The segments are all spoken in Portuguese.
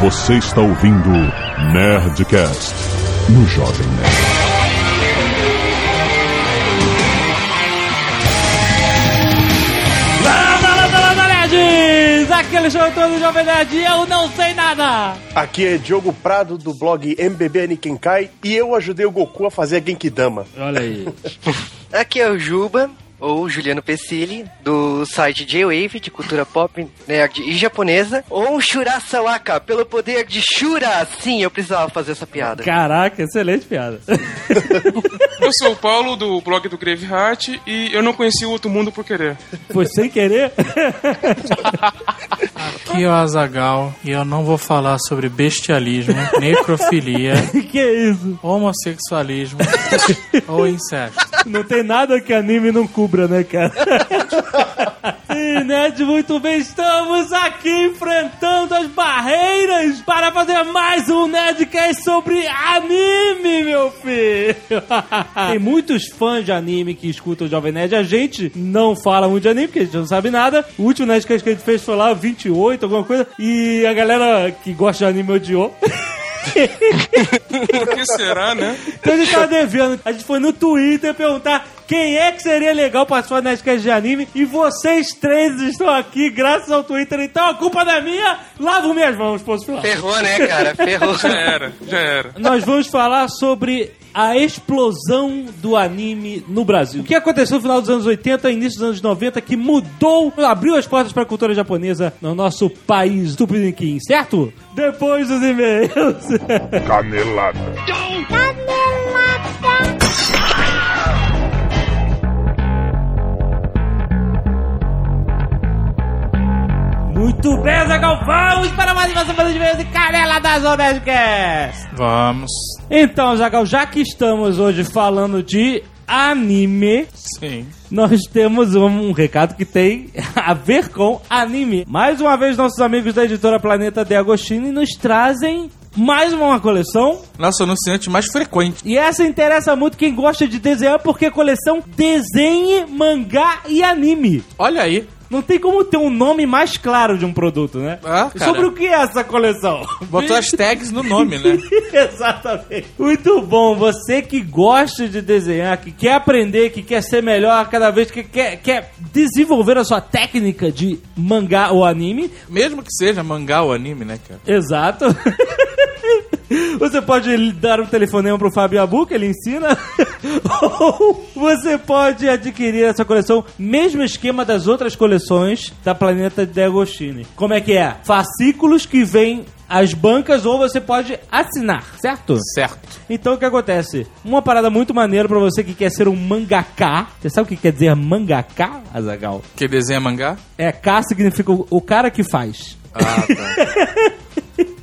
Você está ouvindo Nerdcast no Jovem Nerd. Landa, landa, landa, nerds! Aquele show todo do Jovem Nerd e eu não sei nada! Aqui é Diogo Prado do blog MBB Nikenkai e eu ajudei o Goku a fazer a Genkidama. Olha aí. Aqui é o Juba, ou Juliano Pessilli, do site J-Wave, de cultura pop, nerd e japonesa, ou Shura Sawaka, pelo poder de Shura. Sim, eu precisava fazer essa piada. Caraca, excelente piada. Eu sou o Paulo, do blog do Graveheart, e eu não conheci o Outro Mundo por querer. Foi sem querer? Aqui é o Azagal e eu não vou falar sobre bestialismo, necrofilia, que isso? homossexualismo ou incesto. Não tem nada que anime não cubra, né, cara? Sim, Nerd, muito bem. Estamos aqui enfrentando as barreiras para fazer mais um Nerdcast sobre anime, meu filho. Tem muitos fãs de anime que escutam o Jovem Nerd. A gente não fala muito de anime, porque a gente não sabe nada. O último Nerdcast que a gente fez foi lá, 28, alguma coisa. E a galera que gosta de anime odiou. Por que será, né? Então a gente tava devendo. A gente foi no Twitter perguntar quem é que seria legal participar do Nerdcast de anime. E vocês três estão aqui graças ao Twitter. Então a culpa não é minha. Lavo minhas mãos, posso falar. Ferrou, né, cara? Ferrou. Já era, já era. Nós vamos falar sobre a explosão do anime no Brasil. O que aconteceu no final dos anos 80 e início dos anos 90 que mudou, abriu as portas para a cultura japonesa no nosso país tupiniquim, certo? Depois dos e-mails. Canelada. Muito bem, Zagal, vamos para mais uma semana de e-mails e canela da Zona Nerdcast. Vamos. Então, Zagal, já que estamos hoje falando de anime, Sim. nós temos um, um recado que tem a ver com anime. Mais uma vez, nossos amigos da editora Planeta de Agostini nos trazem mais uma coleção. Nosso anunciante mais frequente. E essa interessa muito quem gosta de desenhar, porque é coleção desenhe, mangá e anime. Olha aí. Não tem como ter um nome mais claro de um produto, né? Ah, cara. Sobre o que é essa coleção? Botou as tags no nome, né? Exatamente. Muito bom. Você que gosta de desenhar, que quer aprender, que quer ser melhor cada vez, que quer, quer desenvolver a sua técnica de mangá ou anime. Mesmo que seja mangá ou anime, né, cara? Exato. Você pode dar um telefonema pro Fábio Abu, que ele ensina. Ou você pode adquirir essa coleção, mesmo esquema das outras coleções da Planeta de Agostini. Como é que é? Fascículos que vêm às bancas ou você pode assinar, certo? Certo. Então o que acontece? Uma parada muito maneira pra você que quer ser um mangaká. Você sabe o que quer dizer mangaká, Azagal? Que desenha mangá? É, K significa o, o cara que faz. Ah, tá.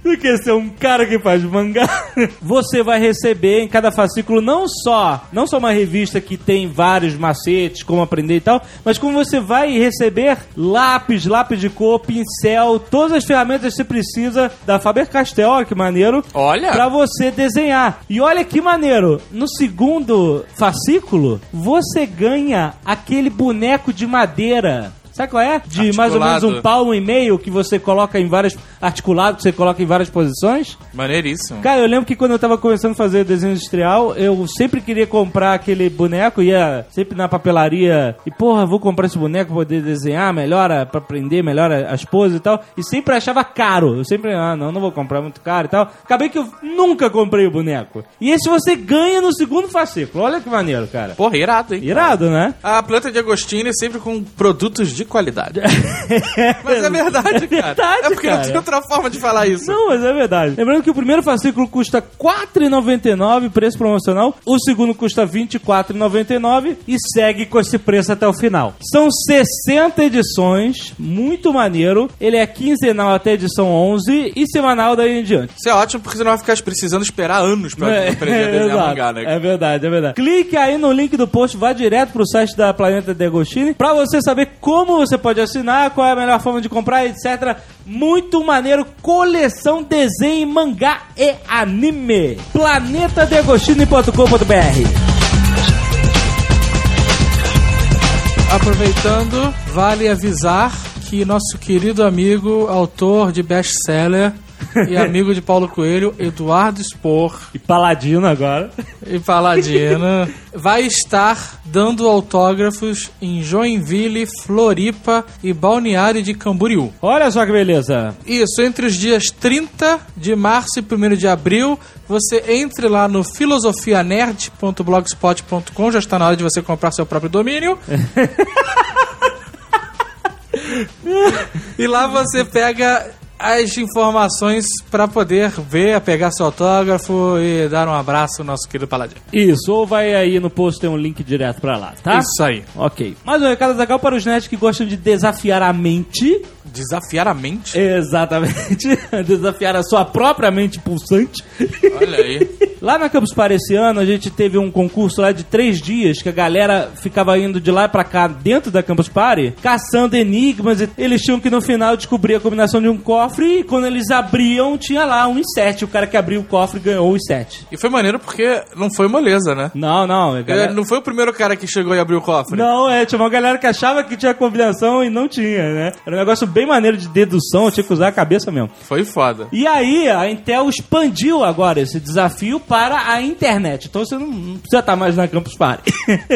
Do que ser um cara que faz mangá. Você vai receber em cada fascículo não só, não só uma revista que tem vários macetes, como aprender e tal, mas como você vai receber lápis, lápis de cor, pincel, todas as ferramentas que você precisa da Faber-Castell, olha que maneiro. Olha. Pra você desenhar. E olha que maneiro, no segundo fascículo, você ganha aquele boneco de madeira. Sabe qual é? De mais ou menos Articulado. um palmo e meio que você coloca em várias. articulado, que você coloca em várias posições. Maneiríssimo. Cara, eu lembro que quando eu tava começando a fazer desenho industrial, eu sempre queria comprar aquele boneco, ia sempre na papelaria e, porra, vou comprar esse boneco pra poder desenhar melhor, pra aprender melhor as poses e tal. E sempre achava caro. Eu sempre, ah, não, não vou comprar muito caro e tal. Acabei que eu nunca comprei o boneco. E esse você ganha no segundo fascículo. Olha que maneiro, cara. Porra, irado, hein? Irado, né? A planta de Agostinho é sempre com produtos de qualidade. Mas é verdade, cara. verdade, é porque cara. não tem outra forma de falar isso. Não, mas é verdade. Lembrando que o primeiro fascículo custa R$ 4,99, preço promocional. O segundo custa R$ 24,99 e segue com esse preço até o final. São 60 edições, muito maneiro. Ele é quinzenal até a edição 11 e semanal daí em diante. Isso é ótimo porque você não vai ficar precisando esperar anos pra aprender a desenhar exato. mangá, né? É verdade, é verdade. Clique aí no link do post, vá direto pro site da Planeta de Agostini pra você saber como você pode assinar, qual é a melhor forma de comprar, etc. Muito maneiro, coleção desenho, mangá e anime. planetadeagostini.com.br Aproveitando, vale avisar que nosso querido amigo, autor de best-seller, e amigo de Paulo Coelho, Eduardo Spor E Paladino agora. e Paladino, vai estar dando autógrafos em Joinville, Floripa e Balneário de Camboriú. Olha só que beleza. Isso, entre os dias 30 de março e 1 de abril, você entre lá no filosofianerd.blogspot.com, já está na hora de você comprar seu próprio domínio. e lá você pega as informações para poder ver, pegar seu autógrafo e dar um abraço ao nosso querido Paladino. Isso, ou vai aí no post, tem um link direto pra lá, tá? Isso aí. Ok. Mais um recado legal para os nerds que gostam de desafiar a mente. Desafiar a mente? Exatamente. desafiar a sua própria mente pulsante. Olha aí. Lá na Campus Party esse ano, a gente teve um concurso lá de três dias que a galera ficava indo de lá pra cá dentro da Campus Party, caçando enigmas. E eles tinham que no final descobrir a combinação de um cofre e quando eles abriam, tinha lá um i7. O cara que abriu o cofre ganhou o i7. E foi maneiro porque não foi moleza, né? Não, não. galera- não foi o primeiro cara que chegou e abriu o cofre. Não, é, tinha uma galera que achava que tinha combinação e não tinha, né? Era um negócio bem maneiro de dedução, eu tinha que usar a cabeça mesmo. Foi foda. E aí, a Intel expandiu agora esse desafio para a internet. Então você não, não precisa estar mais na Campus Party.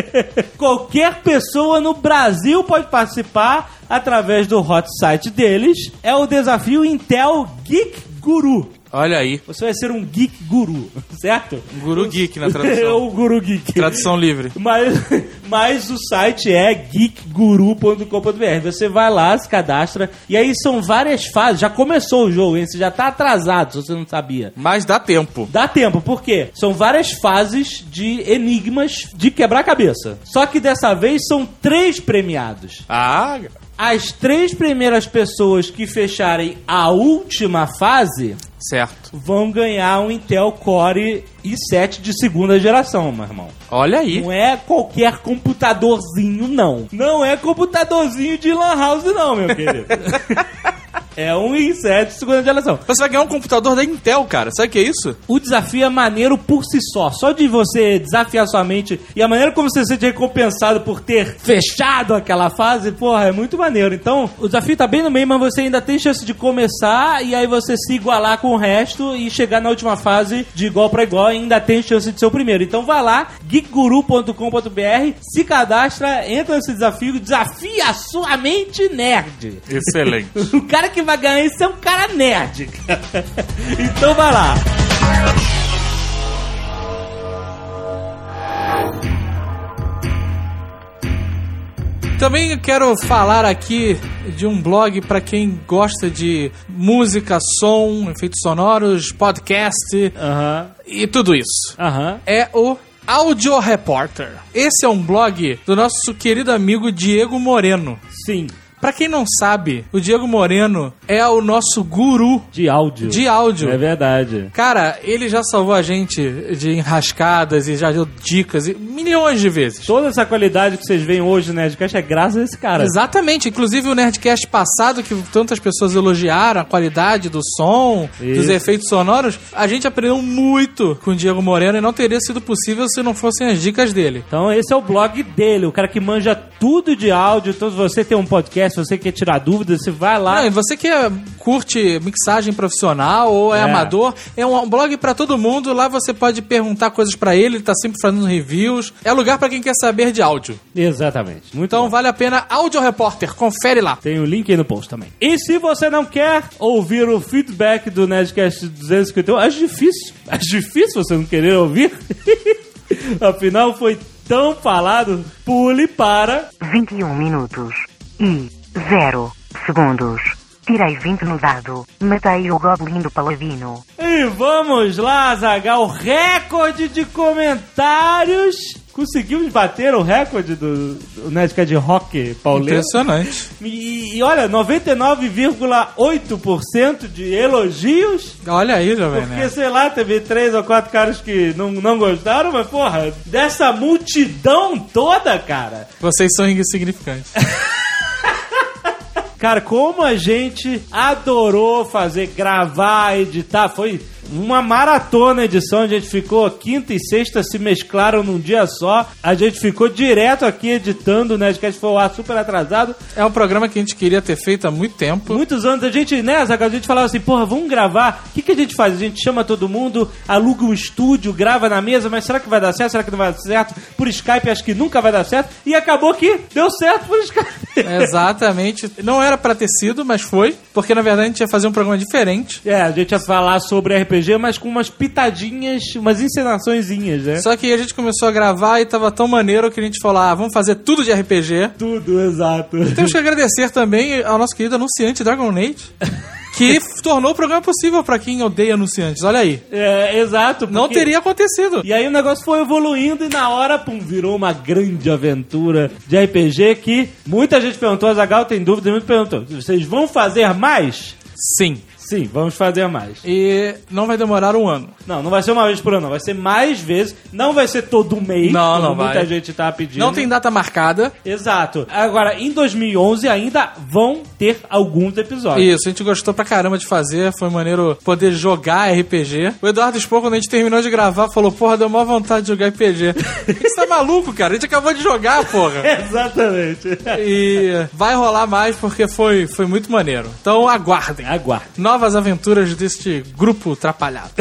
Qualquer pessoa no Brasil pode participar através do hot site deles. É o desafio Intel Geek Guru. Olha aí. Você vai ser um geek guru, certo? Guru Geek na É tradução. o Guru Geek. Tradução livre. Mas, mas o site é geekguru.com.br. Você vai lá, se cadastra, e aí são várias fases. Já começou o jogo, hein? Você já tá atrasado, se você não sabia. Mas dá tempo. Dá tempo, por quê? São várias fases de enigmas de quebrar-cabeça. Só que dessa vez são três premiados. Ah, As três primeiras pessoas que fecharem a última fase certo. vão ganhar um Intel Core i7 de segunda geração, meu irmão. Olha aí. Não é qualquer computadorzinho, não. Não é computadorzinho de lan house, não, meu querido. é um i7 de segunda geração. Você vai ganhar um computador da Intel, cara. Sabe o que é isso? O desafio é maneiro por si só. Só de você desafiar sua mente e a maneira como você se sente recompensado por ter fechado aquela fase, porra, é muito maneiro. Então, o desafio tá bem no meio, mas você ainda tem chance de começar e aí você se igualar com o resto e chegar na última fase de igual pra igual e ainda tem chance de ser o primeiro. Então vai lá, geekguru.com.br, se cadastra, entra nesse desafio, desafia a sua mente nerd. Excelente. O cara que isso é um cara nerd. cara. então vai lá. Também quero falar aqui de um blog para quem gosta de música, som, efeitos sonoros, podcast Aham, e tudo isso. aham. É o Audio Reporter. Esse é um blog do nosso querido amigo Diego Moreno. Sim, Pra quem não sabe, o Diego Moreno é o nosso guru de áudio. de áudio. É verdade. Cara, ele já salvou a gente de enrascadas e já deu dicas e milhões de vezes. Toda essa qualidade que vocês veem hoje no Nerdcast é graças a esse cara. Exatamente, inclusive o Nerdcast passado, que tantas pessoas elogiaram a qualidade do som, dos Isso. efeitos sonoros, a gente aprendeu muito com o Diego Moreno e não teria sido possível se não fossem as dicas dele. Então esse é o blog dele, o cara que manja tudo de áudio. Então se você tem um podcast, se você quer tirar dúvidas, você vai lá. Ah, e você que é- curte mixagem profissional ou é, É. amador, é um blog pra todo mundo. Lá você pode perguntar coisas pra ele, ele tá sempre fazendo reviews. É lugar pra quem quer saber de áudio. Exatamente. Muito Então bom. vale a pena Audio Repórter, confere lá. Tem o link aí no post também. E se você não quer ouvir o feedback do Nerdcast 251, acho difícil. Acho difícil você não querer ouvir. Afinal, foi tão falado. Pule para 21 minutos e 0 segundos. Tirei 20 no dado. Matei o Goblin do Paladino. E vamos lá, Zagal, recorde de comentários. Conseguimos bater o recorde do, do Nerdcast de rock pauleiro. Impressionante. E, e olha, 99,8% de elogios. Olha aí, Jovem Porque, Nerd. sei lá, teve três ou quatro caras que não, não gostaram, mas, porra, dessa multidão toda, cara. Vocês são insignificantes. Cara, como a gente adorou fazer, gravar, editar. Foi uma maratona edição. A gente ficou quinta e sexta se mesclaram num dia só. A gente ficou direto aqui editando, né? Acho que foi o ar super atrasado. É um programa que a gente queria ter feito há muito tempo. Muitos anos a gente, né, Zagal, a gente falava assim, porra, vamos gravar. O que a gente faz? A gente chama todo mundo, aluga um estúdio, grava na mesa, mas será que vai dar certo? Será que não vai dar certo? Por Skype acho que nunca vai dar certo. E acabou que deu certo por Skype. Exatamente. Não era pra ter sido, mas foi. Porque na verdade a gente ia fazer um programa diferente. É, a gente ia falar sobre RPG, mas com umas pitadinhas, umas encenaçõezinhas, né? Só que a gente começou a gravar e tava tão maneiro que a gente falou: ah, vamos fazer tudo de RPG. Tudo, exato. Temos que agradecer também ao nosso querido anunciante Dragon Age. Que tornou o programa possível pra quem odeia anunciantes. Olha aí. É, exato. Não porque- teria acontecido. E aí o negócio foi evoluindo e na hora, pum, virou uma grande aventura de RPG que muita gente perguntou, a Zagal tem dúvida, muito perguntou, vocês vão fazer mais? Sim. Sim, vamos fazer mais. E não vai demorar um ano. Não, não vai ser uma vez por ano, não. vai ser mais vezes. Não vai ser todo mês, Não, como não muita vai. gente tá pedindo. Não tem data marcada. Exato. Agora, em 2011 ainda vão ter alguns episódios. Isso, a gente gostou pra caramba de fazer, foi maneiro poder jogar RPG. O Eduardo Expor, quando a gente terminou de gravar, falou: Porra, deu maior vontade de jogar RPG. Você tá maluco, cara? A gente acabou de jogar, porra. Exatamente. E vai rolar mais porque foi, foi muito maneiro. Então aguardem. Aguarde. Novas aventuras deste grupo trapalhado.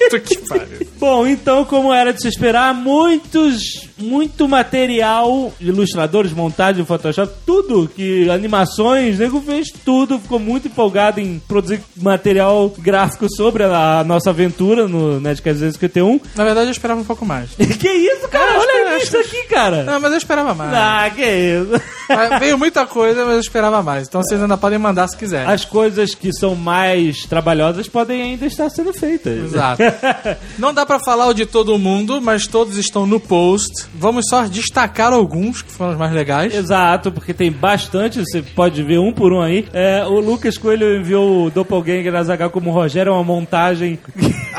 Puta que pariu. Bom, então, como era de se esperar, muitos, muito material, ilustradores, montagem, Photoshop, tudo que animações, nego fez tudo, ficou muito empolgado em produzir material gráfico sobre a, a nossa aventura no Nerdcast 251. Na verdade, eu esperava um pouco mais. que isso, cara? Ah, Olha isso aqui, cara. Não, mas eu esperava mais. Ah, que isso. Mas Veio muita coisa, mas eu esperava mais. Então vocês ainda podem mandar se quiserem. As coisas que são mais trabalhosas podem ainda estar sendo feitas. Exato. Não dá pra falar o de todo mundo, mas todos estão no post. Vamos só destacar alguns que foram os mais legais. Exato, porque tem bastante, você pode ver um por um aí. É, o Lucas Coelho enviou o Doppelganger da Zagal como Rogério, é uma montagem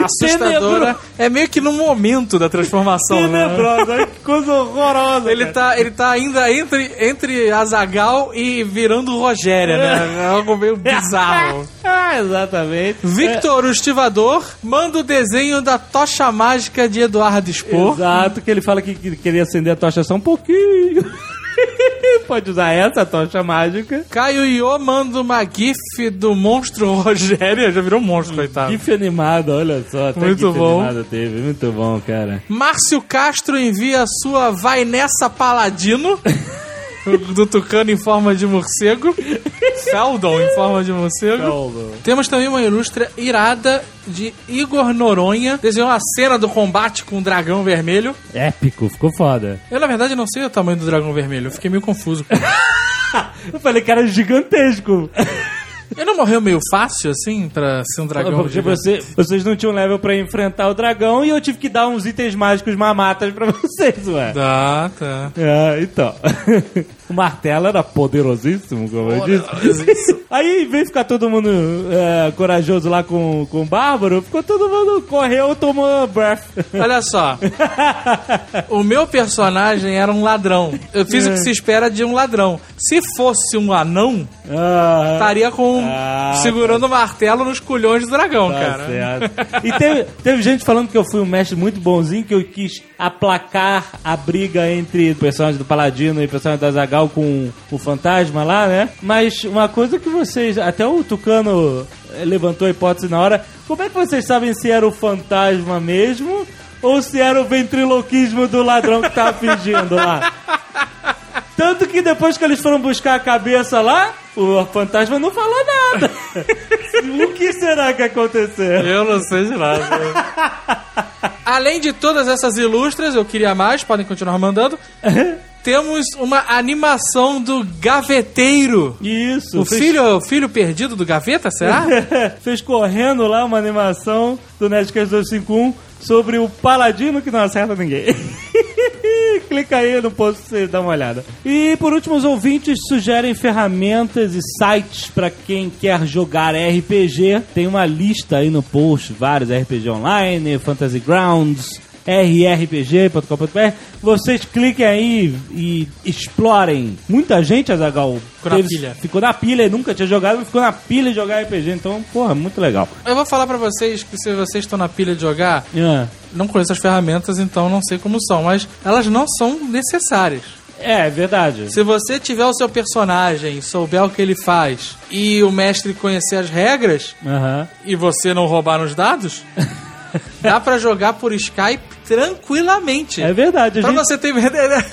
Assustadora. É meio que no momento da transformação, né? tenebrosa. Que coisa horrorosa. Ele cara. tá, ele tá ainda entre, entre Azagal e virando Rogéria, né? É algo meio bizarro. ah, exatamente. Victor, o estivador, manda o desenho da tocha mágica de Eduardo Spor. Exato, que ele fala que, que queria acender a tocha só um pouquinho. Pode usar essa tocha mágica. Caio Iô manda uma gif do monstro Rogéria. Já virou um monstro, coitado. GIF animado, olha só. Até Muito bom. teve, muito bom, cara. Márcio Castro envia a sua Vai Nessa Paladino. do Tucano em forma de morcego. Feldon em forma de morcego. Temos também uma ilustra irada de Igor Noronha. Desenhou a cena do combate com o dragão vermelho. Épico, ficou foda. Eu, na verdade, não sei o tamanho do dragão vermelho. Eu fiquei meio confuso. Eu falei, cara, gigantesco. Ele não morreu meio fácil, assim, pra ser um dragão Porque você, vocês não tinham level pra enfrentar o dragão e eu tive que dar uns itens mágicos mamatas pra vocês, ué. Tá, tá. É, então. o martelo era poderosíssimo, como eu disse. Aí, em vez de ficar todo mundo é, corajoso lá com, com o Bárbaro, ficou todo mundo correu e tomou breath. Olha só. o meu personagem era um ladrão. Eu fiz o que se espera de um ladrão. Se fosse um anão, Ah, estaria com Ah, segurando o martelo nos culhões do dragão, tá cara. certo. E teve, teve gente falando que eu fui um mestre muito bonzinho, que eu quis aplacar a briga entre o personagem do Paladino e o personagem da Zagal com o fantasma lá, né? Mas uma coisa que vocês. Até o Tucano eh, levantou a hipótese na hora. Como é que vocês sabem se era o fantasma mesmo? Ou se era o ventriloquismo do ladrão que tava fingindo lá? Tanto que depois que eles foram buscar a cabeça lá, o fantasma não falou nada. o que será que aconteceu? Eu não sei de nada. Além de todas essas ilustras, eu queria mais, podem continuar mandando. Temos uma animação do Gaveteiro. Isso. O fez- filho, o filho perdido do Gaveta, será? fez correndo lá uma animação do Nerdcast 251 sobre o paladino que não acerta ninguém. Clica aí no post você dar uma olhada. E por último, os ouvintes sugerem ferramentas e sites para quem quer jogar RPG. Tem uma lista aí no post, vários RPG Online, Fantasy Grounds, rrpg.com.br. Vocês cliquem aí e explorem. Muita gente, Azagal, Ficou na pilha. ficou na pilha e nunca tinha jogado, mas ficou na pilha de jogar RPG. Então, porra, muito legal. Eu vou falar pra vocês que se vocês estão na pilha de jogar, Ah, não conheço as ferramentas, então não sei como são, mas elas não são necessárias. É, é verdade. Se você tiver o seu personagem, souber o que ele faz e o mestre conhecer as regras Aham. e você não roubar nos dados, dá pra jogar por Skype tranquilamente. É verdade. Pra gente, você ter ideia,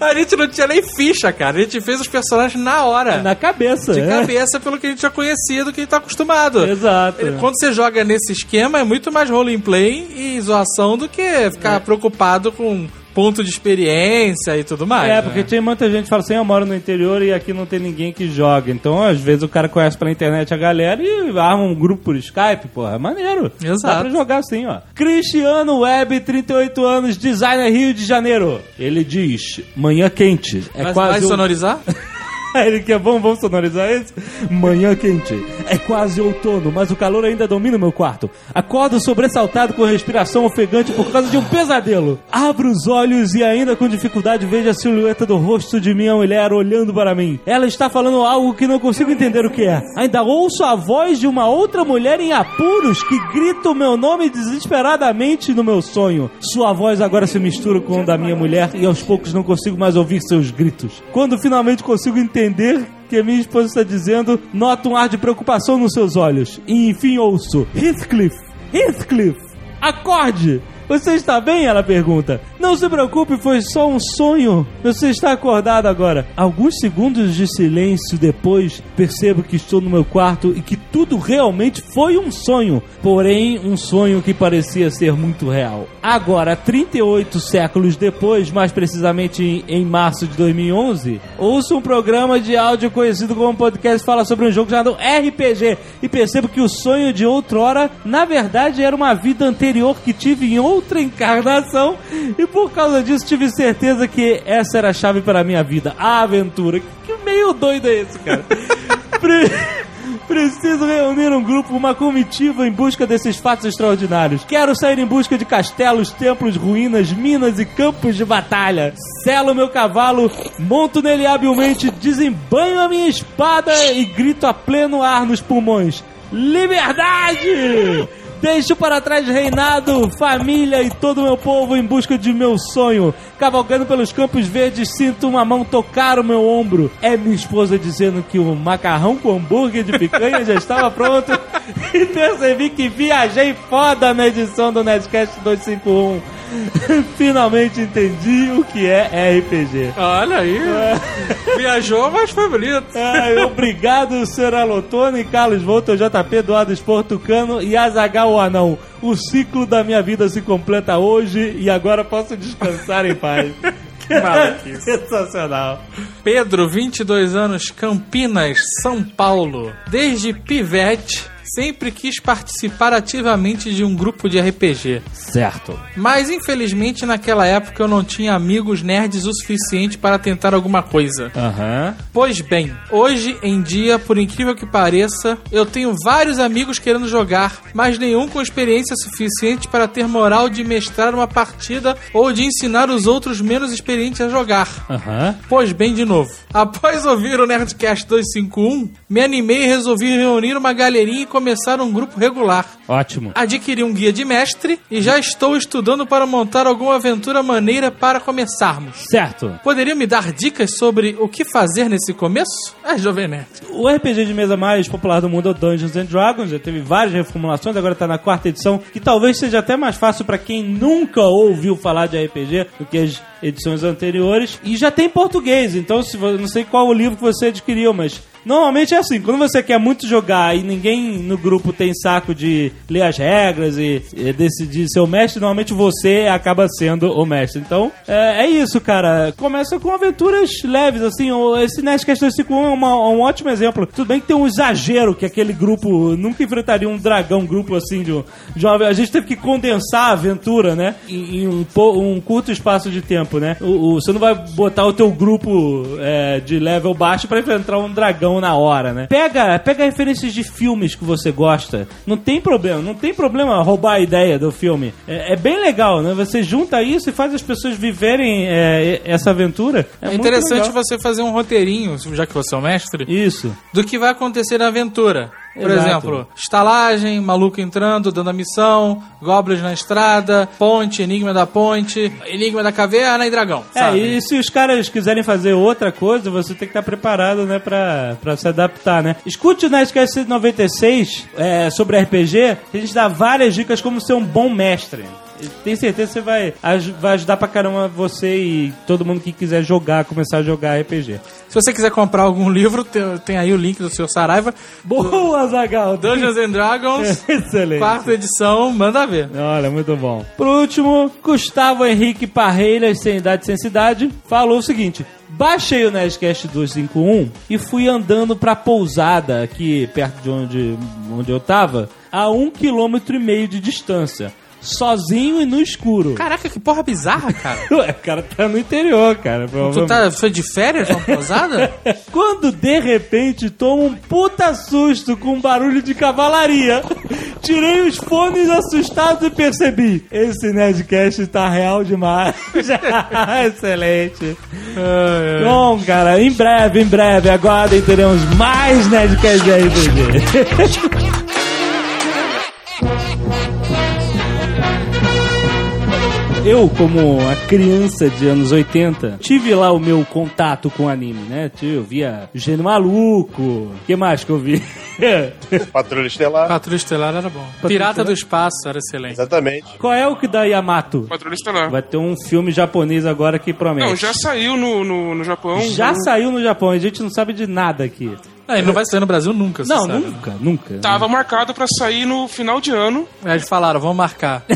a gente não tinha nem ficha, cara. A gente fez os personagens na hora. na cabeça. de é. cabeça pelo que a gente já conhecia, do que a gente tá acostumado. Exato. Quando você joga nesse esquema, é muito mais roleplay e zoação do que ficar preocupado com ponto de experiência e tudo mais. É, né? porque tem muita gente que fala assim, eu moro no interior e aqui não tem ninguém que joga. Então, às vezes, o cara conhece pela internet a galera e arma um grupo por Skype, porra, é maneiro. Exato. Dá pra jogar assim, ó. Cristiano Web, 38 anos, designer Rio de Janeiro. Ele diz, manhã quente. É Mas quase vai o- sonorizar? Ele quer, vamos, vamos sonorizar isso? Manhã quente. É quase outono, mas o calor ainda domina o meu quarto. Acordo sobressaltado com respiração ofegante por causa de um pesadelo. Abro os olhos e ainda com dificuldade vejo a silhueta do rosto de minha mulher olhando para mim. Ela está falando algo que não consigo entender o que é. Ainda ouço a voz de uma outra mulher em apuros que grita o meu nome desesperadamente no meu sonho. Sua voz agora se mistura com a da minha mulher e aos poucos não consigo mais ouvir seus gritos. Quando finalmente consigo entender que minha esposa está dizendo, noto um ar de preocupação nos seus olhos. E enfim ouço: Heathcliff, Heathcliff, acorde! Você está bem? Ela pergunta. Não se preocupe, foi só um sonho. Você está acordado agora. Alguns segundos de silêncio depois, percebo que estou no meu quarto e que tudo realmente foi um sonho. Porém, um sonho que parecia ser muito real. Agora, 38 séculos depois, mais precisamente em, março de 2011, ouço um programa de áudio conhecido como podcast fala sobre um jogo chamado RPG e percebo que o sonho de outrora, na verdade, era uma vida anterior que tive em outra encarnação e por causa disso tive certeza que essa era a chave para a minha vida, a aventura. Que, meio doido é esse, cara? Pre- Preciso reunir um grupo, uma comitiva em busca desses fatos extraordinários. Quero sair em busca de castelos, templos, ruínas, minas e campos de batalha. Selo meu cavalo, monto nele habilmente, desembanho a minha espada e grito a pleno ar nos pulmões. Liberdade! Deixo para trás reinado, família e todo o meu povo em busca de meu sonho. Cavalgando pelos campos verdes, sinto uma mão tocar o meu ombro. É minha esposa dizendo que o macarrão com hambúrguer de picanha já estava pronto. E percebi que viajei foda na edição do Nerdcast 251. Finalmente entendi o que é RPG. Olha aí. Viajou, mas foi bonito. Ai, obrigado, senhor Alotone, Carlos Volta, JP, Eduardo Esportucano e Azagal o Anão. O ciclo da minha vida se completa hoje e agora posso descansar em paz. maluquice. Sensacional. Pedro, 22 anos, Campinas, São Paulo. Desde pivete, sempre quis participar ativamente de um grupo de RPG. Certo. Mas infelizmente naquela época eu não tinha amigos nerds o suficiente para tentar alguma coisa. Aham. Pois bem, hoje em dia, por incrível que pareça, eu tenho vários amigos querendo jogar, mas nenhum com experiência suficiente para ter moral de mestrar uma partida ou de ensinar os outros menos experientes a jogar. Aham. Pois bem, de novo. Após ouvir o Nerdcast 251, me animei e resolvi reunir uma galerinha e começar um grupo regular. Ótimo. Adquiri um guia de mestre e já estou estudando para montar alguma aventura maneira para começarmos. Certo. Poderiam me dar dicas sobre o que fazer nesse começo? É, Jovem Nerd. O RPG de mesa mais popular do mundo é o Dungeons and Dragons, já teve várias reformulações, agora tá na quarta edição, que talvez seja até mais fácil para quem nunca ouviu falar de RPG do que as edições anteriores. E já tem português, então se não sei qual o livro que você adquiriu, mas Normalmente é assim, quando você quer muito jogar e ninguém no grupo tem saco de ler as regras e, e decidir ser o mestre, normalmente você acaba sendo o mestre. Então, é, é isso, cara. Começa com aventuras leves, assim. Esse Nerdcast 251 é uma- um ótimo exemplo. Tudo bem que tem um exagero, que aquele grupo nunca enfrentaria um dragão, um grupo assim de um, A gente teve que condensar a aventura, né? Em, em um, um curto espaço de tempo, né? O, o- você não vai botar o teu grupo é, de level baixo pra enfrentar um dragão na hora, né? Pega, pega referências de filmes que você gosta. Não tem problema, não tem problema roubar a ideia do filme. É, é bem legal, né? Você junta isso e faz as pessoas viverem é, essa aventura. É, É, interessante você fazer um roteirinho, já que você é o mestre, Isso. do que vai acontecer na aventura. Por Exato. exemplo, estalagem, maluco entrando, dando a missão, goblins na estrada, ponte, enigma da ponte, enigma da caverna e dragão. É, sabe? e se os caras quiserem fazer outra coisa, você tem que estar preparado, né, pra, pra se adaptar, né? Escute o Nerdcast 196 é, sobre RPG, que a gente dá várias dicas como ser um bom mestre. Tenho certeza que você vai, vai ajudar pra caramba você e todo mundo que quiser jogar, começar a jogar RPG. Se você quiser comprar algum livro, tem, tem aí o link do seu Saraiva. Boa, Zagal! Dungeons and Dragons, Excelente. quarta edição, manda ver. Olha, muito bom. Por último, Gustavo Henrique Parreiras, sem idade sem cidade, falou o seguinte: Baixei o Nerdcast 251 e fui andando pra pousada aqui perto de onde, onde eu tava, a um quilômetro e meio de distância. Sozinho e no escuro. Caraca, que porra bizarra, cara. Ué, o cara tá no interior, cara. Tu tá, foi de férias numa pousada? Quando de repente tomo um puta susto com um barulho de cavalaria. Tirei os fones assustados e percebi. Esse Nerdcast tá real demais. Excelente. Bom, cara, em breve, em breve, aguardem, teremos mais Nerdcast de RPG. Eu, como a criança de anos 80, tive lá o meu contato com anime, né? Eu via Gênio Maluco. O que mais que eu vi? Patrulha Estelar. Patrulha Estelar era bom. Pirata do Espaço era excelente. Exatamente. Qual é o que da Yamato? Patrulha Estelar. Vai ter um filme japonês agora que promete. Não, já saiu no, no, no Japão. Já saiu no Japão, a gente não sabe de nada aqui. Ah, ele não vai sair no Brasil nunca, você Não, sabe. nunca, nunca. Tava marcado pra sair no final de ano. Aí eles falaram, vamos marcar.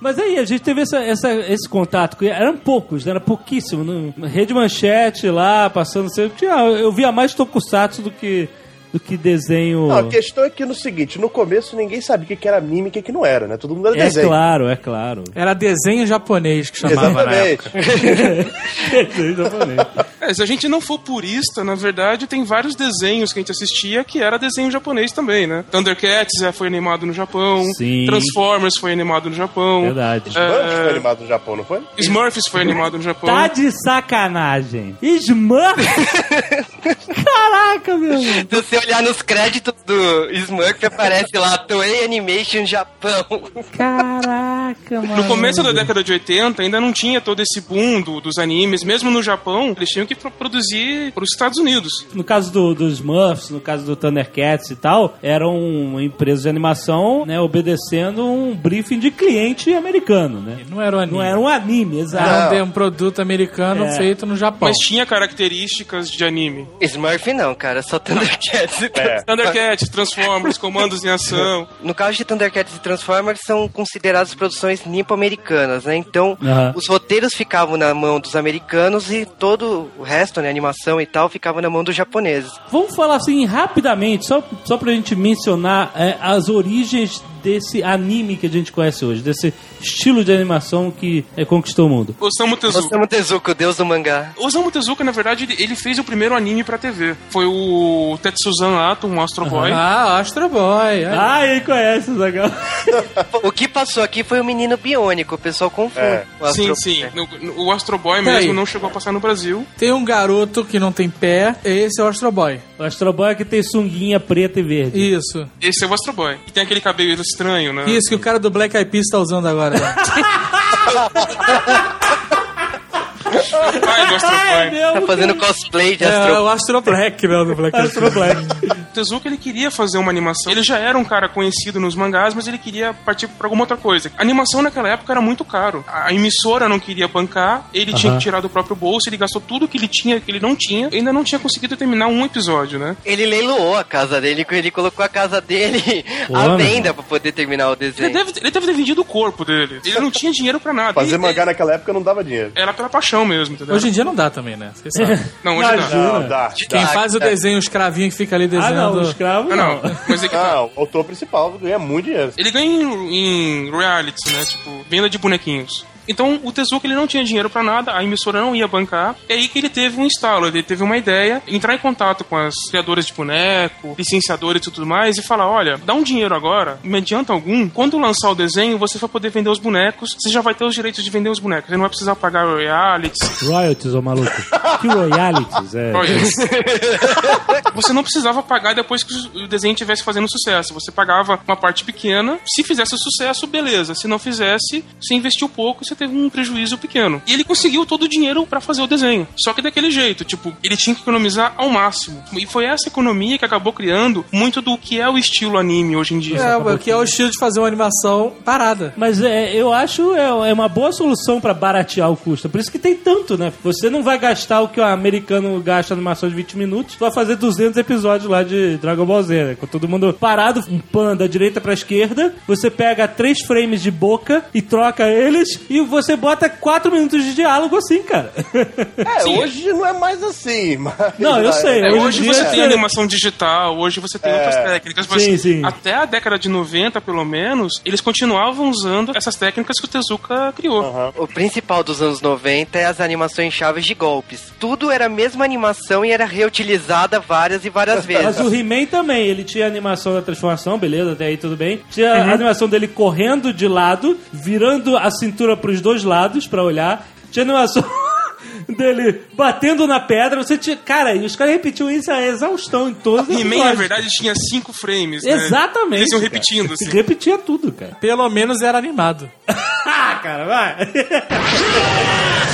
Mas aí, a gente teve essa, essa- esse contato, com- eram poucos, né? era pouquíssimo. No, rede manchete lá, passando. Você, tinha, eu via mais tokusatsu do que, do que desenho. Não, a questão é que no seguinte, no começo ninguém sabia o que que era mime e o que que não era, né? Todo mundo era é desenho. claro, é claro. Era desenho japonês que chamava na época. Exatamente. Desenho japonês. É, se a gente não for purista, na verdade, tem vários desenhos que a gente assistia que era desenho japonês também, né? Thundercats é, foi animado no Japão. Sim. Transformers foi animado no Japão. Verdade. Smurfs foi animado no Japão, não foi? Smurfs foi animado no Japão. Tá de sacanagem. Smurf? Caraca, meu irmão. Se você olhar nos créditos do Smurf, aparece lá Toei Animation Japão. Caraca, mano. No começo da década de 80, ainda não tinha todo esse boom do- dos animes. Mesmo no Japão, eles tinham que pro- produzir para os Estados Unidos. No caso do, dos Smurfs, no caso do Thundercats e tal, eram empresas de animação, né, obedecendo um briefing de cliente americano, né? Não era um anime. Não era um anime, exato. Era um, produto americano É. feito no Japão. Mas tinha características de anime. Smurf não, cara, só Thundercats. É. Thundercats, Transformers, Comandos em Ação. No caso de Thundercats e Transformers, são consideradas produções nipo-americanas, né? Então, Aham. os roteiros ficavam na mão dos americanos e todo o resto, né, animação e tal, ficava na mão dos japoneses. Vamos falar assim rapidamente, só, só pra gente mencionar é, as origens desse anime que a gente conhece hoje, desse estilo de animação que é, conquistou o mundo. Osamu Tezuka. Osamu Tezuka, o deus do mangá. Osamu Tezuka, na verdade, ele, fez o primeiro anime pra TV. Foi o Tetsuzan Atom, um Astro Boy. Ah, Astro Boy. Ah, ele conhece, Zagal. O que passou aqui foi o menino biônico, o pessoal confunde. É. o Astro- Sim, sim. No- no- o Astro Boy mesmo não chegou a passar no Brasil. Tem um garoto que não tem pé, esse é o Astro Boy. O Astro Boy é que tem sunguinha preta e verde. Isso. Esse é o Astro Boy. E tem aquele cabelo estranho, né? Isso que o cara do Black Eyed Peas tá usando agora. Do Astro Boy. Tá fazendo cosplay de é Astro o Astro Black, né, do Black Astro. Black. O Tezuka ele queria fazer uma animação. Ele já era um cara conhecido nos mangás, mas ele queria partir pra alguma outra coisa. A animação naquela época era muito caro. A emissora não queria bancar, ele tinha Aham. que tirar do próprio bolso, ele gastou tudo que ele tinha, que ele não tinha, e ainda não tinha conseguido terminar um episódio, né? Ele leiloou a casa dele, ele colocou a casa dele Pô, à meu venda pra poder terminar o Ele desenho. deve, ele deve ter vendido o corpo dele. Ele não tinha dinheiro pra nada. Fazer Ele- mangá naquela época não dava dinheiro. Era pela paixão mesmo, entendeu? Hoje em dia não dá também, né? Vocês sabem. Não, hoje dá. Não, dá. Quem Dá, faz o dá. desenho, o escravinho que fica ali Ah, desenhando. não, o escravo Ah, não. não. Mas é que tá. Não, o autor principal ganha muito dinheiro. Ele ganha em, em né? Tipo, venda de bonequinhos. Então o Tezuka ele não tinha dinheiro pra nada, a emissora não ia bancar. É aí que ele teve um instalo, ele teve uma ideia, entrar em contato com as criadoras de boneco, licenciadores e tudo mais e falar: olha, dá um dinheiro agora, mediante algum, quando lançar o desenho, você vai poder vender os bonecos, você já vai ter os direitos de vender os bonecos. Você não vai precisar pagar royalties. Royalties, ô maluco. Que royalties? É. royalties. você não precisava pagar depois que o desenho estivesse fazendo sucesso. Você pagava uma parte pequena. Se fizesse sucesso, beleza. Se não fizesse, você investiu pouco, você teve um prejuízo pequeno. E ele conseguiu todo o dinheiro para fazer o desenho. Só que daquele jeito, tipo, ele tinha que economizar ao máximo. E foi essa economia que acabou criando muito do que é o estilo anime hoje em dia. É, que é o estilo de fazer uma animação parada. Mas é, eu acho é, é uma boa solução pra baratear o custo. Por isso que tem tanto, né? Você não vai gastar o que o americano gasta na animação de 20 minutos, vai fazer 200 episódios lá de Dragon Ball Z, né? Com todo mundo parado, um pan da direita pra esquerda, você pega três frames de boca e troca eles e você bota 4 minutos de diálogo assim, cara. É, Sim. hoje não é mais assim, mas... Não, eu sei. É, Hoje hoje você é- tem animação digital, hoje você tem É. outras técnicas, mas Sim, sim. até a década de 90, pelo menos, eles continuavam usando essas técnicas que o Tezuka criou. Aham. O principal dos anos 90 é as animações chaves de golpes. Tudo era a mesma animação e era reutilizada várias e várias vezes. Mas o He-Man também, ele tinha a animação da transformação, beleza, até aí tudo bem. Tinha a animação dele correndo de lado, virando a cintura pros dois lados pra olhar. Tinha animação dele batendo na pedra. Você tinha. Cara, e os caras repetiam isso a exaustão em todos os He-Man, na verdade, tinha cinco frames. né? Exatamente. Eles iam cara. repetindo, assim. Repetia tudo, cara. Pelo menos era animado. Ah, cara, vai.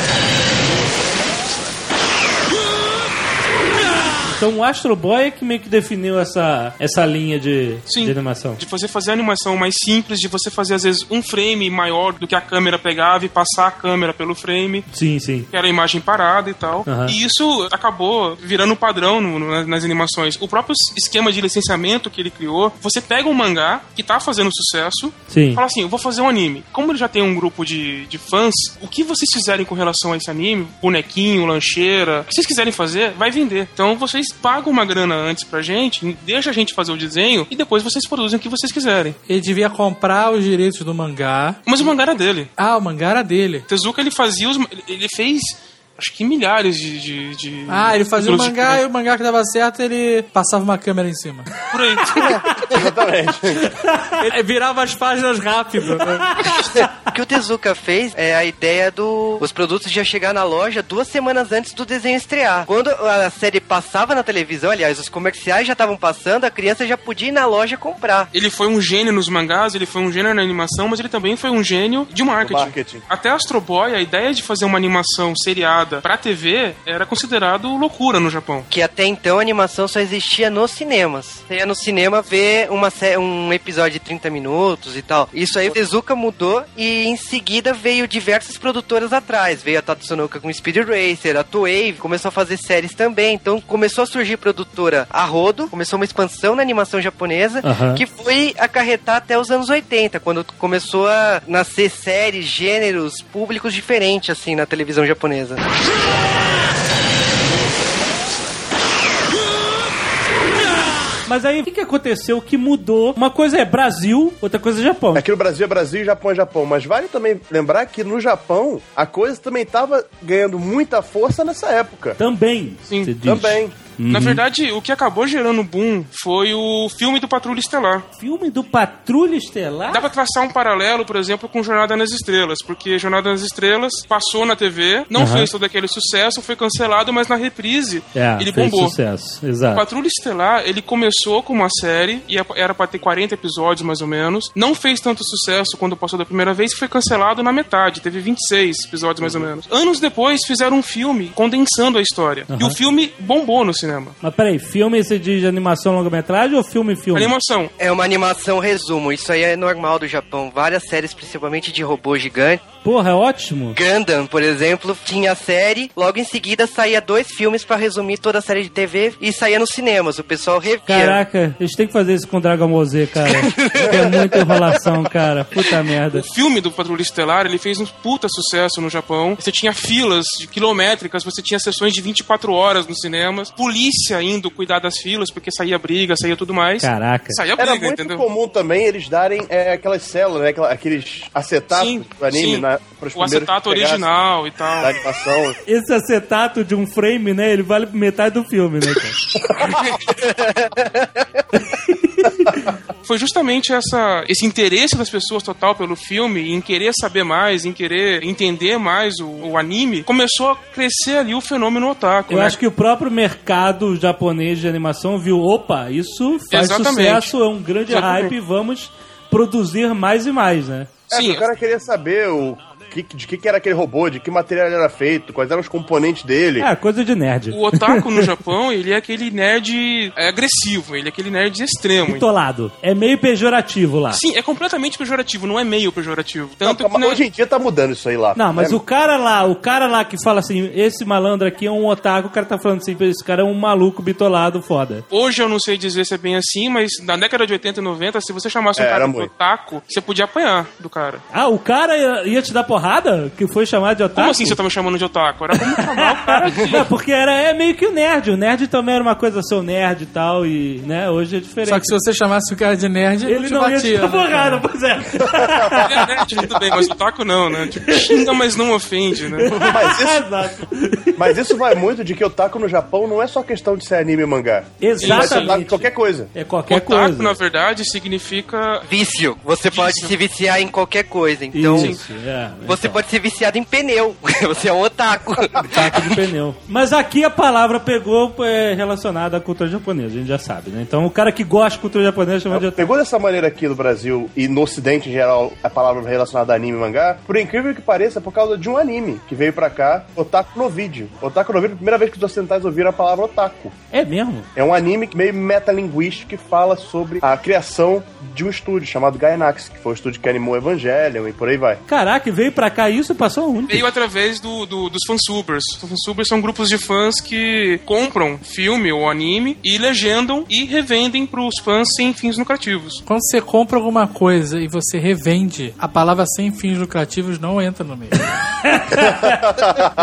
Então o Astro Boy é que meio que definiu essa, essa linha de, Sim. de animação. De você fazer a animação mais simples, de você fazer, às vezes, um frame maior do que a câmera pegava e passar a câmera pelo frame. Sim, sim. que era a imagem parada e tal. Aham. E isso acabou virando um padrão no- no- nas animações. O próprio esquema de licenciamento que ele criou, você pega um mangá que tá fazendo sucesso, Sim. fala assim, eu vou fazer um anime. Como ele já tem um grupo de, de fãs, o que vocês fizerem com relação a esse anime, bonequinho, lancheira, o que vocês quiserem fazer, vai vender. Então vocês pagam uma grana antes pra gente, deixa a gente fazer o desenho e depois vocês produzem o que vocês quiserem. Ele devia comprar os direitos do mangá. Mas o mangá era dele. Ah, o mangá era dele. Tezuka ele fazia os. Ele fez. Acho que milhares de. de, de Ah, ele fazia o mangá e o mangá que dava certo, ele passava uma câmera em cima. Por aí. Exatamente. Ele virava as páginas rápido. né? O que o Tezuka fez é a ideia do os produtos já chegar na loja duas semanas antes do desenho estrear. Quando a série passava na televisão, aliás, os comerciais já estavam passando, a criança já podia ir na loja comprar. Ele foi um gênio nos mangás, ele foi um gênio na animação, mas ele também foi um gênio de marketing. marketing. Até Astro Boy, a ideia de fazer uma animação seriada pra TV era considerado loucura no Japão. Que até então a animação só existia nos cinemas. Você ia no cinema ver uma um episódio de 30 minutos e tal. Isso aí o Tezuka mudou e em seguida veio diversas produtoras atrás. Veio a Tatsunoko com Speed Racer, a Toei começou a fazer séries também. Então começou a surgir produtora a rodo, começou uma expansão na animação japonesa que foi acarretar até os anos 80, quando começou a nascer séries, gêneros, públicos diferentes assim na televisão japonesa. Mas aí, o que, que aconteceu que mudou? Uma coisa é Brasil, outra coisa é Japão. Aqui no Brasil é Brasil, Japão é Japão. Mas vale também lembrar que no Japão a coisa também estava ganhando muita força nessa época. Também, Sim, você Também. Na verdade, o que acabou gerando boom foi o filme do Patrulha Estelar. Filme do Patrulha Estelar? Dá pra traçar um paralelo, por exemplo, com Jornada nas Estrelas, porque Jornada nas Estrelas passou na TV, não Aham. fez todo aquele sucesso, foi cancelado, mas na reprise É, ele fez bombou. sucesso, O exato. Patrulha Estelar, ele começou com uma série, e era pra ter 40 episódios mais ou menos. Não fez tanto sucesso quando passou da primeira vez, foi cancelado na metade, teve 26 episódios mais ou Uhum. menos. Anos depois fizeram um filme condensando a história. E o filme bombou no cinema. Mas peraí, filme você diz de animação longa-metragem ou filme-filme? Animação. É uma animação resumo, isso aí é normal do Japão. Várias séries, principalmente de robô gigante. Porra, é ótimo. Gundam, por exemplo, tinha a série, logo em seguida saía dois filmes pra resumir toda a série de TV e saía nos cinemas. O pessoal revia. Caraca, eles têm que fazer isso com Dragon Ball Z, cara. é muita enrolação, cara. Puta merda. O filme do Patrulha Estelar, ele fez um puta sucesso no Japão. Você tinha filas de quilométricas, você tinha sessões de 24 horas nos cinemas, polícia indo cuidar das filas, porque saía briga, saía tudo mais. Caraca. Saía Era briga, muito entendeu? comum também eles darem é, aquelas células, né? aqueles acetatos Sim, do anime sim. na, pra, pros O primeiros acetato original e tal. Da animação. Esse acetato de um frame, né? Ele vale metade do filme, né, cara? Foi justamente essa, esse interesse das pessoas total pelo filme, em querer saber mais, em querer entender mais o, o anime, começou a crescer ali o fenômeno otaku, Eu né? acho que o próprio mercado japonês de animação viu, opa, isso faz Exatamente. sucesso, é um grande Exatamente. hype, vamos produzir mais e mais, né? É, Sim, o cara queria saber o que, de que, que era aquele robô, de que material ele era feito, quais eram os componentes dele. É, coisa de nerd. o otaku no Japão, ele é aquele nerd é, agressivo, ele é aquele nerd extremo. Bitolado. É meio pejorativo lá. Sim, é completamente pejorativo, não é meio pejorativo. Não, Tanto que, mas né, hoje em dia tá mudando isso aí lá. Não, mas né? o cara lá, o cara lá que fala assim, esse malandro aqui é um otaku, o cara tá falando assim, esse cara é um maluco bitolado foda. Hoje eu não sei dizer se é bem assim, mas na década de 80 e 90, se você chamasse um É, cara de otaku, você podia apanhar do cara. Ah, o cara ia, ia te dar porrada? Que foi chamado de otaku? Como assim você tá me chamando de otaku? Era como chamar o cara de... É, porque era é meio que o nerd. O nerd também era uma coisa seu nerd e tal, e, né, hoje é diferente. Só que se você chamasse o cara de nerd, ele, ele não não te ia batia. te dar né? porrada, pois é. Ele é nerd, tudo bem, mas otaku não, né? Tipo, xinga, mas não ofende, né? Mas isso, Exato. mas isso vai muito de que o taco no Japão não é só questão de ser anime e mangá. Otaku Exatamente. de qualquer coisa. É qualquer otaku, coisa. na verdade, significa... Vício. Você pode Vício. se viciar em qualquer coisa. Então, Isso, é. Você pode ser viciado em pneu. Você é um otaku. Taco de pneu. Mas aqui a palavra pegou é, relacionada à cultura japonesa, a gente já sabe, né? Então o cara que gosta de cultura japonesa chama de otaku. Pegou dessa maneira aqui no Brasil e no ocidente em geral a palavra relacionada a anime e mangá, por incrível que pareça, é por causa de um anime que veio pra cá, Otaku no Vídeo. Otaku no Vídeo, a primeira vez que os ocidentais ouviram a palavra otaku. É mesmo? É um anime meio metalinguístico que fala sobre a criação de um estúdio chamado Gainax, que foi o estúdio que animou Evangelion e por aí vai. Caraca, veio pra cá isso e passou onde? Veio através do, do- dos fansubers. Os fansubers são grupos de fãs que compram filme ou anime e legendam e revendem pros fãs sem fins lucrativos. Quando você compra alguma coisa e você revende, a palavra sem fins lucrativos não entra no meio.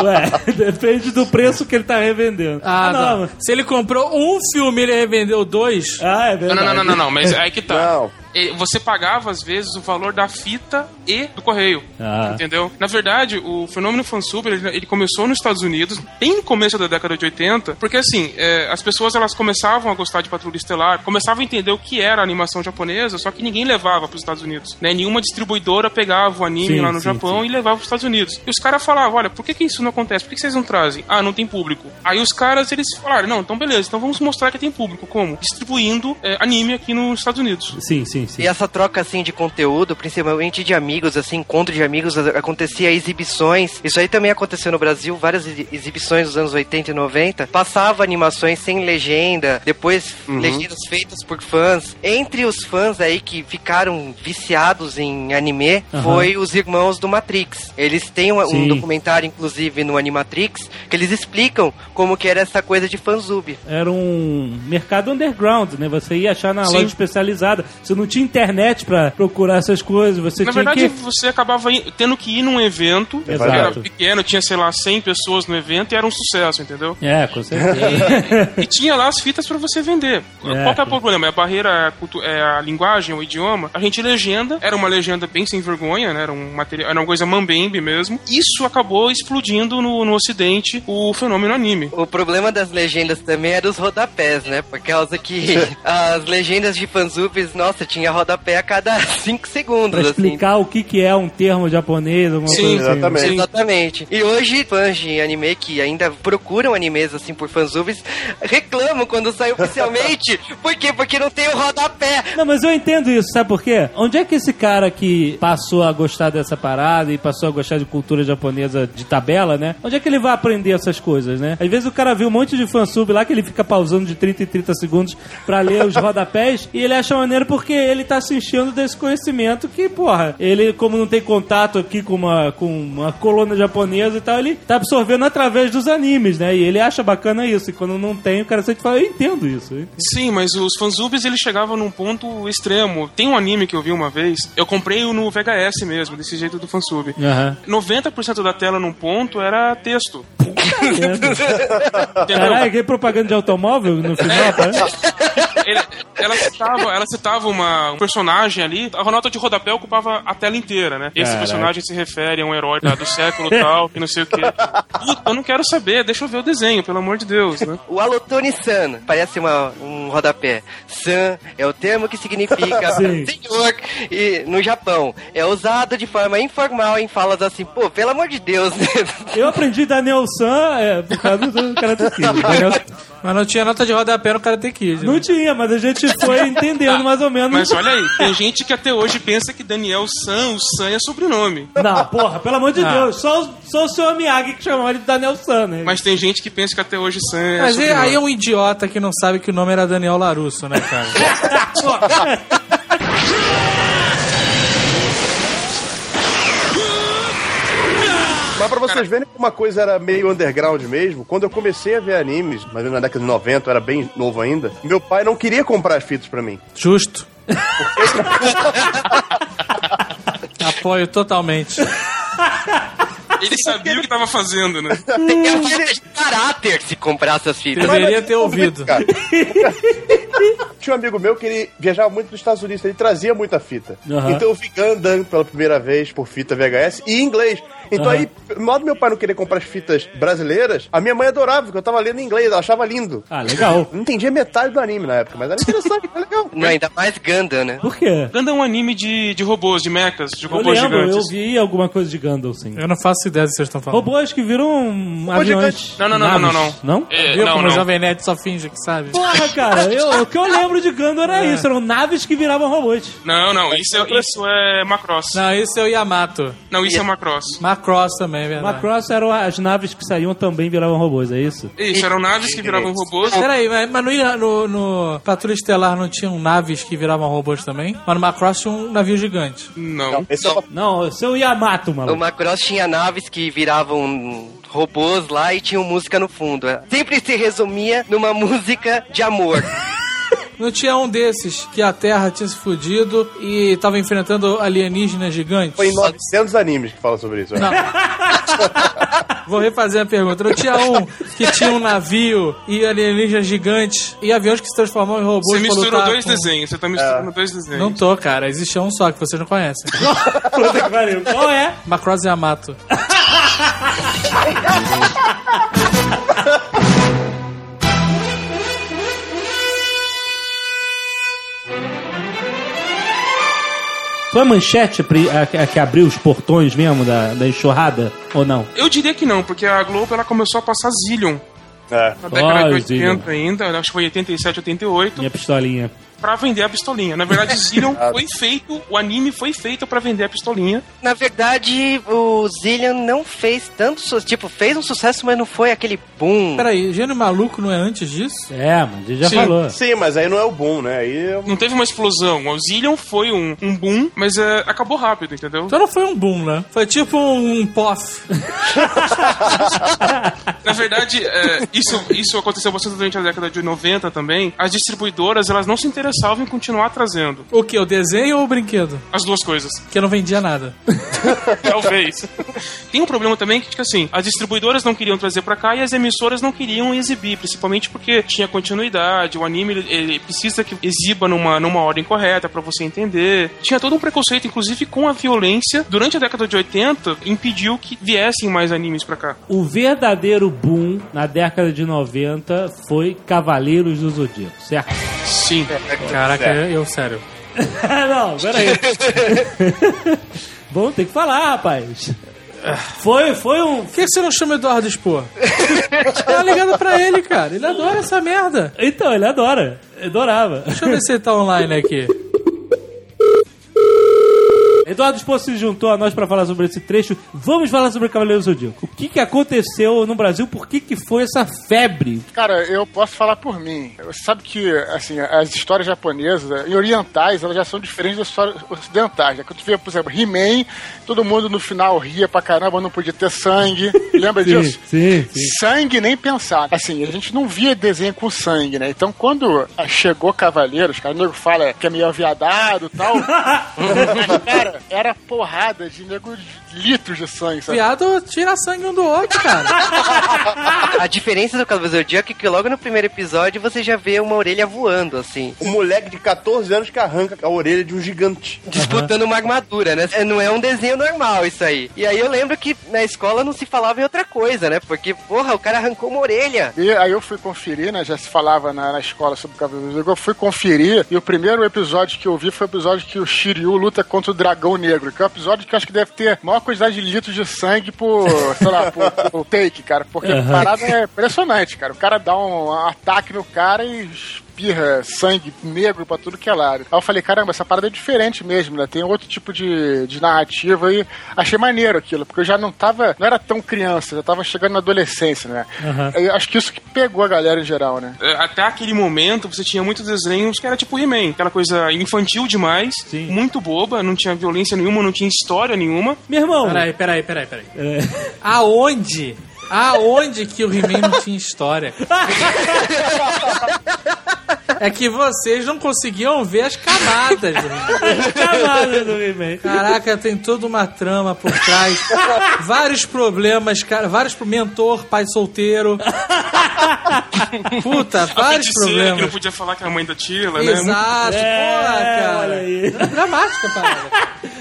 Ué, depende do preço que ele tá revendendo. Ah, não. não. Se ele comprou um filme e ele revendeu dois, Ah, é Não, verdade. não, não, não, não, mas aí que tá. Não. Você pagava, às vezes, o valor da fita e do correio. Ah. Entendeu? Na verdade, o fenômeno fansuber, ele, ele começou nos Estados Unidos, bem no começo da década de 80, porque assim, é, as pessoas elas começavam a gostar de Patrulha Estelar, começavam a entender o que era a animação japonesa, só que ninguém levava para os Estados Unidos. Né? Nenhuma distribuidora pegava o anime Sim, lá no sim, Japão sim. e levava para os Estados Unidos. E os caras falavam, olha, por que, que isso não acontece? Por que, que vocês não trazem? Ah, não tem público. Aí os caras, eles falaram, não, então beleza, então vamos mostrar que tem público. Como? Distribuindo é, anime aqui nos Estados Unidos. Sim, sim, sim. E essa troca, assim, de conteúdo, principalmente de amigos, assim, encontro de amigos, acontecia exibições. Isso aí também aconteceu no Brasil, várias exi- exibições dos anos 80 e 90. Passava animações sem legenda, depois legendas feitas por fãs. Entre os fãs aí que ficaram viciados em anime, Aham. foi os irmãos do Matrix. Eles têm um, um documentário, inclusive, no Animatrix, que eles explicam como que era essa coisa de fanzub. Era um mercado underground, né? Você ia achar na Sim. loja especializada. Você não tinha internet pra procurar essas coisas. Você Na tinha verdade, que... você acabava tendo que ir num evento, que Exato. era pequeno, tinha, sei lá, 100 pessoas no evento e era um sucesso, entendeu? É, com certeza. E tinha lá as fitas pra você vender. É. Qual que é o problema? É a barreira, é a, cultu- é a linguagem, o idioma. A gente legenda, era uma legenda bem sem vergonha, né? Era, um material, era uma coisa mambembe mesmo. Isso acabou explodindo no, no ocidente o fenômeno anime. O problema das legendas também era os rodapés, né? Por causa que as legendas de fanzubes, nossa, tinha rodapé a cada 5 segundos, pra assim. explicar o que, que é um termo japonês, alguma Sim, coisa assim. exatamente. Sim. Exatamente. E hoje, fãs de anime que ainda procuram animes assim por fanzubes, reclamam quando sai oficialmente. por quê? Porque não tem o rodapé. Não, mas eu entendo isso, sabe por quê? Onde é que esse cara que passou a gostar dessa parada e passou a gostar de cultura japonesa de tabela, né? Onde é que ele vai aprender essas coisas, né? Às vezes o cara viu um monte de fansub lá que ele fica pausando de 30 em 30 segundos pra ler os rodapés e ele acha maneiro porque ele tá se enchendo desse conhecimento que, porra, ele, como não tem contato aqui com uma, com uma colônia japonesa e tal, ele tá absorvendo através dos animes, né? E ele acha bacana isso. E quando não tem, o cara sempre fala, eu entendo isso. eu entendo. Sim, mas os fanzubes eles chegavam num ponto extremo. Tem um anime que eu vi uma vez, eu comprei o no VHS mesmo, desse jeito do fansub. Aham. 90% da tela num ponto era texto. Caralho, que propaganda de automóvel no final, parece? Ele- ela citava, ela citava uma, um personagem ali, a nota de rodapé ocupava a tela inteira, né? Esse Caraca. personagem se refere a um herói da- do século tal, e não sei o quê. Puta, eu não quero saber, deixa eu ver o desenho, pelo amor de Deus, né? O Alotone-san parece uma, um rodapé. San é o termo que significa Sim. senhor e, no Japão. É usado de forma informal em falas assim, pô, pelo amor de Deus, né? Eu aprendi Daniel San é, por causa do Karate Kid. Daniel- Mas não tinha nota de rodapé no Karate Kid. Não né? tinha, mas a gente foi entendendo mais ou menos. Mas olha aí, tem gente que até hoje pensa que Daniel San, o San é sobrenome. Não, porra, pelo amor de Ah. Deus. Só, o- só o seu Miyagi que chamava ele de Daniel San, né? Mas tem gente que pensa que até hoje San é Mas sobrenome. aí é um idiota que não sabe que o nome era Daniel Larusso, né, cara? Mas pra vocês verem como uma coisa era meio underground mesmo, quando eu comecei a ver animes, mas na década de 90, eu era bem novo ainda, meu pai não queria comprar as fitas pra mim. Justo. Apoio totalmente. Ele sabia o que tava fazendo, né? Tem a falta de caráter se comprar essas fitas. Deveria ter ouvido. Cara. Tinha um amigo meu que ele viajava muito nos Estados Unidos, ele trazia muita fita. Aham. Então eu vi Gundam pela primeira vez por fita VHS e em inglês. Então Aham. aí, modo do meu pai não querer comprar as fitas brasileiras, a minha mãe adorava, porque eu tava lendo em inglês, ela achava lindo. Ah, legal. Eu Não entendia metade do anime na época, mas era interessante, era legal. Não, ainda mais Gundam, né? Por quê? Gundam é um anime de, de robôs, de mechas, de Eu robôs lembro, eu gigantes. vi alguma coisa de Gundam, sim. Eu não faço ideia do que vocês estão falando. Robôs que viram um aviões. Não, não, não, não, não. Não? É, Viu não, como não. o Jovem Nerd só finge que sabe? Porra, cara, eu- o que eu lembro de Gundam era isso. Eram naves que viravam robôs. Não, não, isso é, isso é Macross. Não, isso é o Yamato. Não, isso é Macross. Macross também, é verdade. Macross eram as naves que saíam também viravam robôs, é isso? Isso, eram naves que viravam robôs. Peraí, mas, mas no, no, no Patrulha Estelar não tinham naves que viravam robôs também? Mas no Macross tinha um navio gigante. Não. Esse é uma Não, seu Yamato, O maluco. Macross tinha que viravam robôs lá e tinham música no fundo. Sempre se resumia numa música de amor. Não tinha um desses que a Terra tinha se fudido e tava enfrentando alienígenas gigantes? Foi em 900 animes que fala sobre isso. Não. Vou refazer a pergunta. Não tinha um que tinha um navio e alienígenas gigantes e aviões que se transformam em robôs Você misturou dois com- desenhos, você tá misturando dois desenhos. Não tô, cara. Existia um só que vocês não conhecem. Puta que pariu. Qual é? Macross Yamato. Foi a manchete que abriu os portões mesmo da, da enxurrada? Ou não? Eu diria que não, porque a Globo ela começou a passar Zillion É. na década de Ah, 80 Zillion. ainda, acho que foi 87, 88, Minha pistolinha. Pra vender a pistolinha. Na verdade, Zillion foi feito, o anime foi feito pra vender a pistolinha. Na verdade, o Zillion não fez tanto sucesso. Tipo, fez um sucesso, mas não foi aquele boom. Peraí, Gênio Maluco não é antes disso? É, mas a gente já Sim. falou. Sim, mas aí não é o boom, né? Aí eu- Não teve uma explosão. O Zillion foi um, um boom, mas é, acabou rápido, entendeu? Então não foi um boom, né? Foi tipo um pof. Na verdade, é, isso, isso aconteceu bastante durante a década de 90 também. As distribuidoras, elas não se interessavam em continuar trazendo O que? O desenho ou o brinquedo? as duas coisas. Que não vendia nada. Talvez. Tem um problema também que, tipo assim, as distribuidoras não queriam trazer pra cá e as emissoras não queriam exibir, principalmente porque tinha continuidade, o anime ele, ele precisa que exiba numa, numa ordem correta pra você entender. Tinha todo um preconceito, inclusive com a violência. Durante a década de 80, impediu que viessem mais animes pra cá. O verdadeiro boom na década de 90 foi Cavaleiros do Zodíaco, certo? Sim. Caraca, eu, sério. não, peraí. Bom, tem que falar, rapaz. Foi, foi um. Por que você não chama Eduardo Expor? Dá uma ligada pra ele, cara. Ele adora essa merda. Então, ele adora. Adorava. Deixa eu ver se ele tá online aqui. Eduardo Esposo se juntou a nós pra falar sobre esse trecho. Vamos falar sobre Cavaleiros do Zodíaco. O que, que aconteceu no Brasil? Por que, que foi essa febre? Cara, eu posso falar por mim. Você sabe que, assim, as histórias japonesas e orientais, elas já são diferentes das histórias ocidentais. Né? Quando tu vê, por exemplo, He-Man, todo mundo no final ria pra caramba, não podia ter sangue. Lembra disso? sim, sim. Sangue nem pensar. Assim, a gente não via desenho com sangue, né? Então, quando chegou Cavaleiros, cara, o nego fala que é meio aviadado e tal. mas, cara, era porrada de nego litros de sangue, sabe? Viado tira sangue um do outro, cara. A diferença do Cavaleiro Zodíaco é que logo no primeiro episódio você já vê uma orelha voando, assim. Um moleque de 14 anos que arranca a orelha de um gigante. Disputando uma armadura, né? Não é um desenho normal isso aí. E aí eu lembro que na escola não se falava em outra coisa, né? Porque, porra, o cara arrancou uma orelha. E aí eu fui conferir, né? Já se falava na, na escola sobre o Cavaleiro Zodíaco. Eu fui conferir e o primeiro episódio que eu vi foi o episódio que o Shiryu luta contra o Dragão Negro, que é um episódio que eu acho que deve ter maior quantidade de litros de sangue por, sei lá, por, por take, cara. Porque a parada é impressionante, cara. O cara dá um, ataque no cara e espirra sangue negro pra tudo que é lado. Aí eu falei, caramba, essa parada é diferente mesmo, né? Tem outro tipo de, de narrativa e achei maneiro aquilo, porque eu já não tava, não era tão criança, já tava chegando na adolescência, né? Eu acho que isso que pegou a galera em geral, né? É, Até aquele momento você tinha muitos desenhos que era tipo He-Man, aquela coisa infantil demais, Sim. muito boba, não tinha violência nenhuma, não tinha história nenhuma. Meu irmão, Peraí, peraí, peraí, peraí. é, Aonde? Aonde que o He-Man não tinha história? É que vocês não conseguiam ver as camadas do He-Man. camada do He-Man. Caraca, tem toda uma trama por trás. vários problemas, cara. Vários pro mentor, pai solteiro. Puta, A vários feiticeira que não problemas. podia falar que é a mãe da Tila, né? Exato, É, porra, cara. olha aí. Dramática, parada.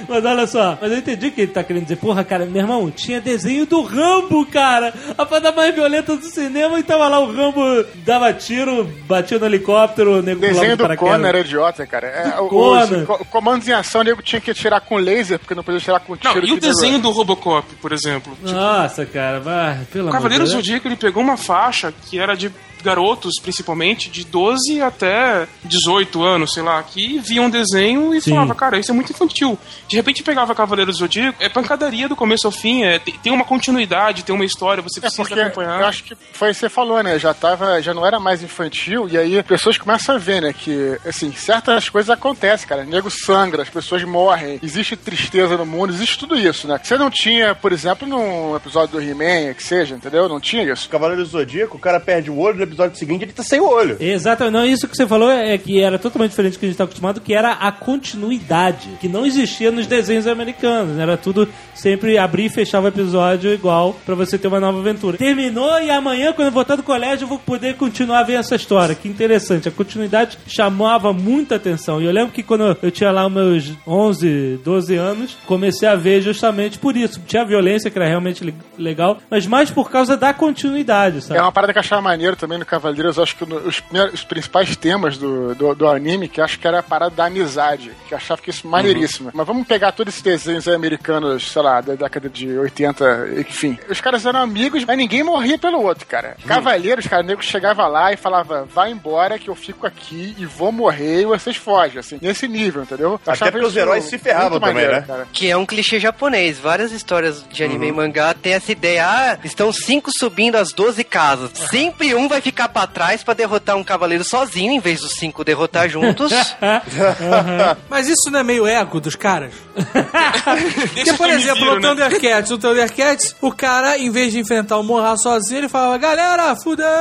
Mas olha só, mas eu entendi o que ele tá querendo dizer. Porra, cara, meu irmão, tinha desenho do Rambo, cara. A parada mais violenta do cinema e tava lá o Rambo, dava tiro, batia no helicóptero, o nego O desenho do. Conan era idiota, cara. É, o- Conan. os co- comandos em ação, o nego tinha que atirar com laser, porque não podia atirar com tiro. Não, e o desenho do Robocop, por exemplo? Nossa, cara, vai, pelo O amor Cavaleiro de Deus. Zodíaco ele pegou uma faixa que era de garotos, principalmente, de 12 até 18 anos, sei lá, que viam desenho e Sim. falava, cara, isso é muito infantil. De repente pegava Cavaleiro Zodíaco, é pancadaria do começo ao fim, é, tem, tem uma continuidade, tem uma história, você É precisa porque acompanhar. eu acho que foi o que você falou, né? Já tava, já não era mais infantil, e aí as pessoas começam a ver, né? Que, assim, certas coisas acontecem, cara. O nego sangra, as pessoas morrem, existe tristeza no mundo, existe tudo isso, né? Que você não tinha, por exemplo, num episódio do He-Man, que seja, entendeu? Não tinha isso. Cavaleiro do Zodíaco, o cara perde o olho, episódio seguinte ele tá sem o olho. Exatamente, não, isso que você falou é que era totalmente diferente do que a gente tá acostumado, que era a continuidade, que não existia nos desenhos americanos, né? era tudo sempre abrir e fechava o episódio igual pra você ter uma nova aventura. Terminou e amanhã, quando eu voltar do colégio, eu vou poder continuar a ver essa história. Que interessante, a continuidade chamava muita atenção. E eu lembro que quando eu tinha lá os meus 11, 12 anos, comecei a ver justamente por isso. Tinha violência, que era realmente le- legal, mas mais por causa da continuidade, sabe? É uma parada que eu achava maneiro também Cavaleiros, acho que no- os, os principais temas do, do, do anime, que eu acho que era a parada da amizade, que eu achava que isso maneiríssimo. Mas vamos pegar todos esses desenhos aí americanos, sei lá, da década de 80, enfim. Os caras eram amigos, mas ninguém morria pelo outro, cara. Cavaleiros, cara, o nego chegava lá e falava, vai embora que eu fico aqui e vou morrer e vocês fogem, assim, nesse nível, entendeu? Eu Até porque os heróis se ferravam também, maneiro, né? cara. Que é um clichê japonês. Várias histórias de anime e mangá têm essa ideia. Ah, estão cinco subindo as 12 casas. Sempre um vai ficar pra trás pra derrotar um cavaleiro sozinho, em vez dos cinco derrotar juntos. Mas isso não é meio ego dos caras? Porque, por exemplo, no né? Thundercats, no Thundercats, o cara, em vez de enfrentar o Morra sozinho, ele falava, galera, fudeu!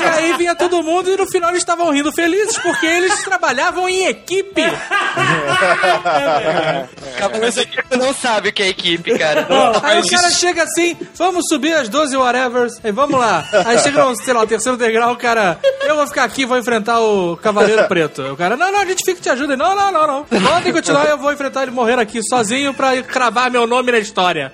e aí vinha todo mundo e no final eles estavam rindo felizes porque eles trabalhavam em equipe. Cavaleiro Zodíaco não sabe o que é equipe, cara. Aí Mas o cara isso- chega assim, vamos subir as 12 whatevers, aí vamos lá. Aí chega no, sei lá, o terceiro degrau, o cara, eu vou ficar aqui, vou enfrentar o Cavaleiro Preto. O cara, não, não, a gente fica e te ajuda. Ele, Não, não, não, não. Podem continuar, eu vou enfrentar ele morrer aqui sozinho pra cravar meu nome na história.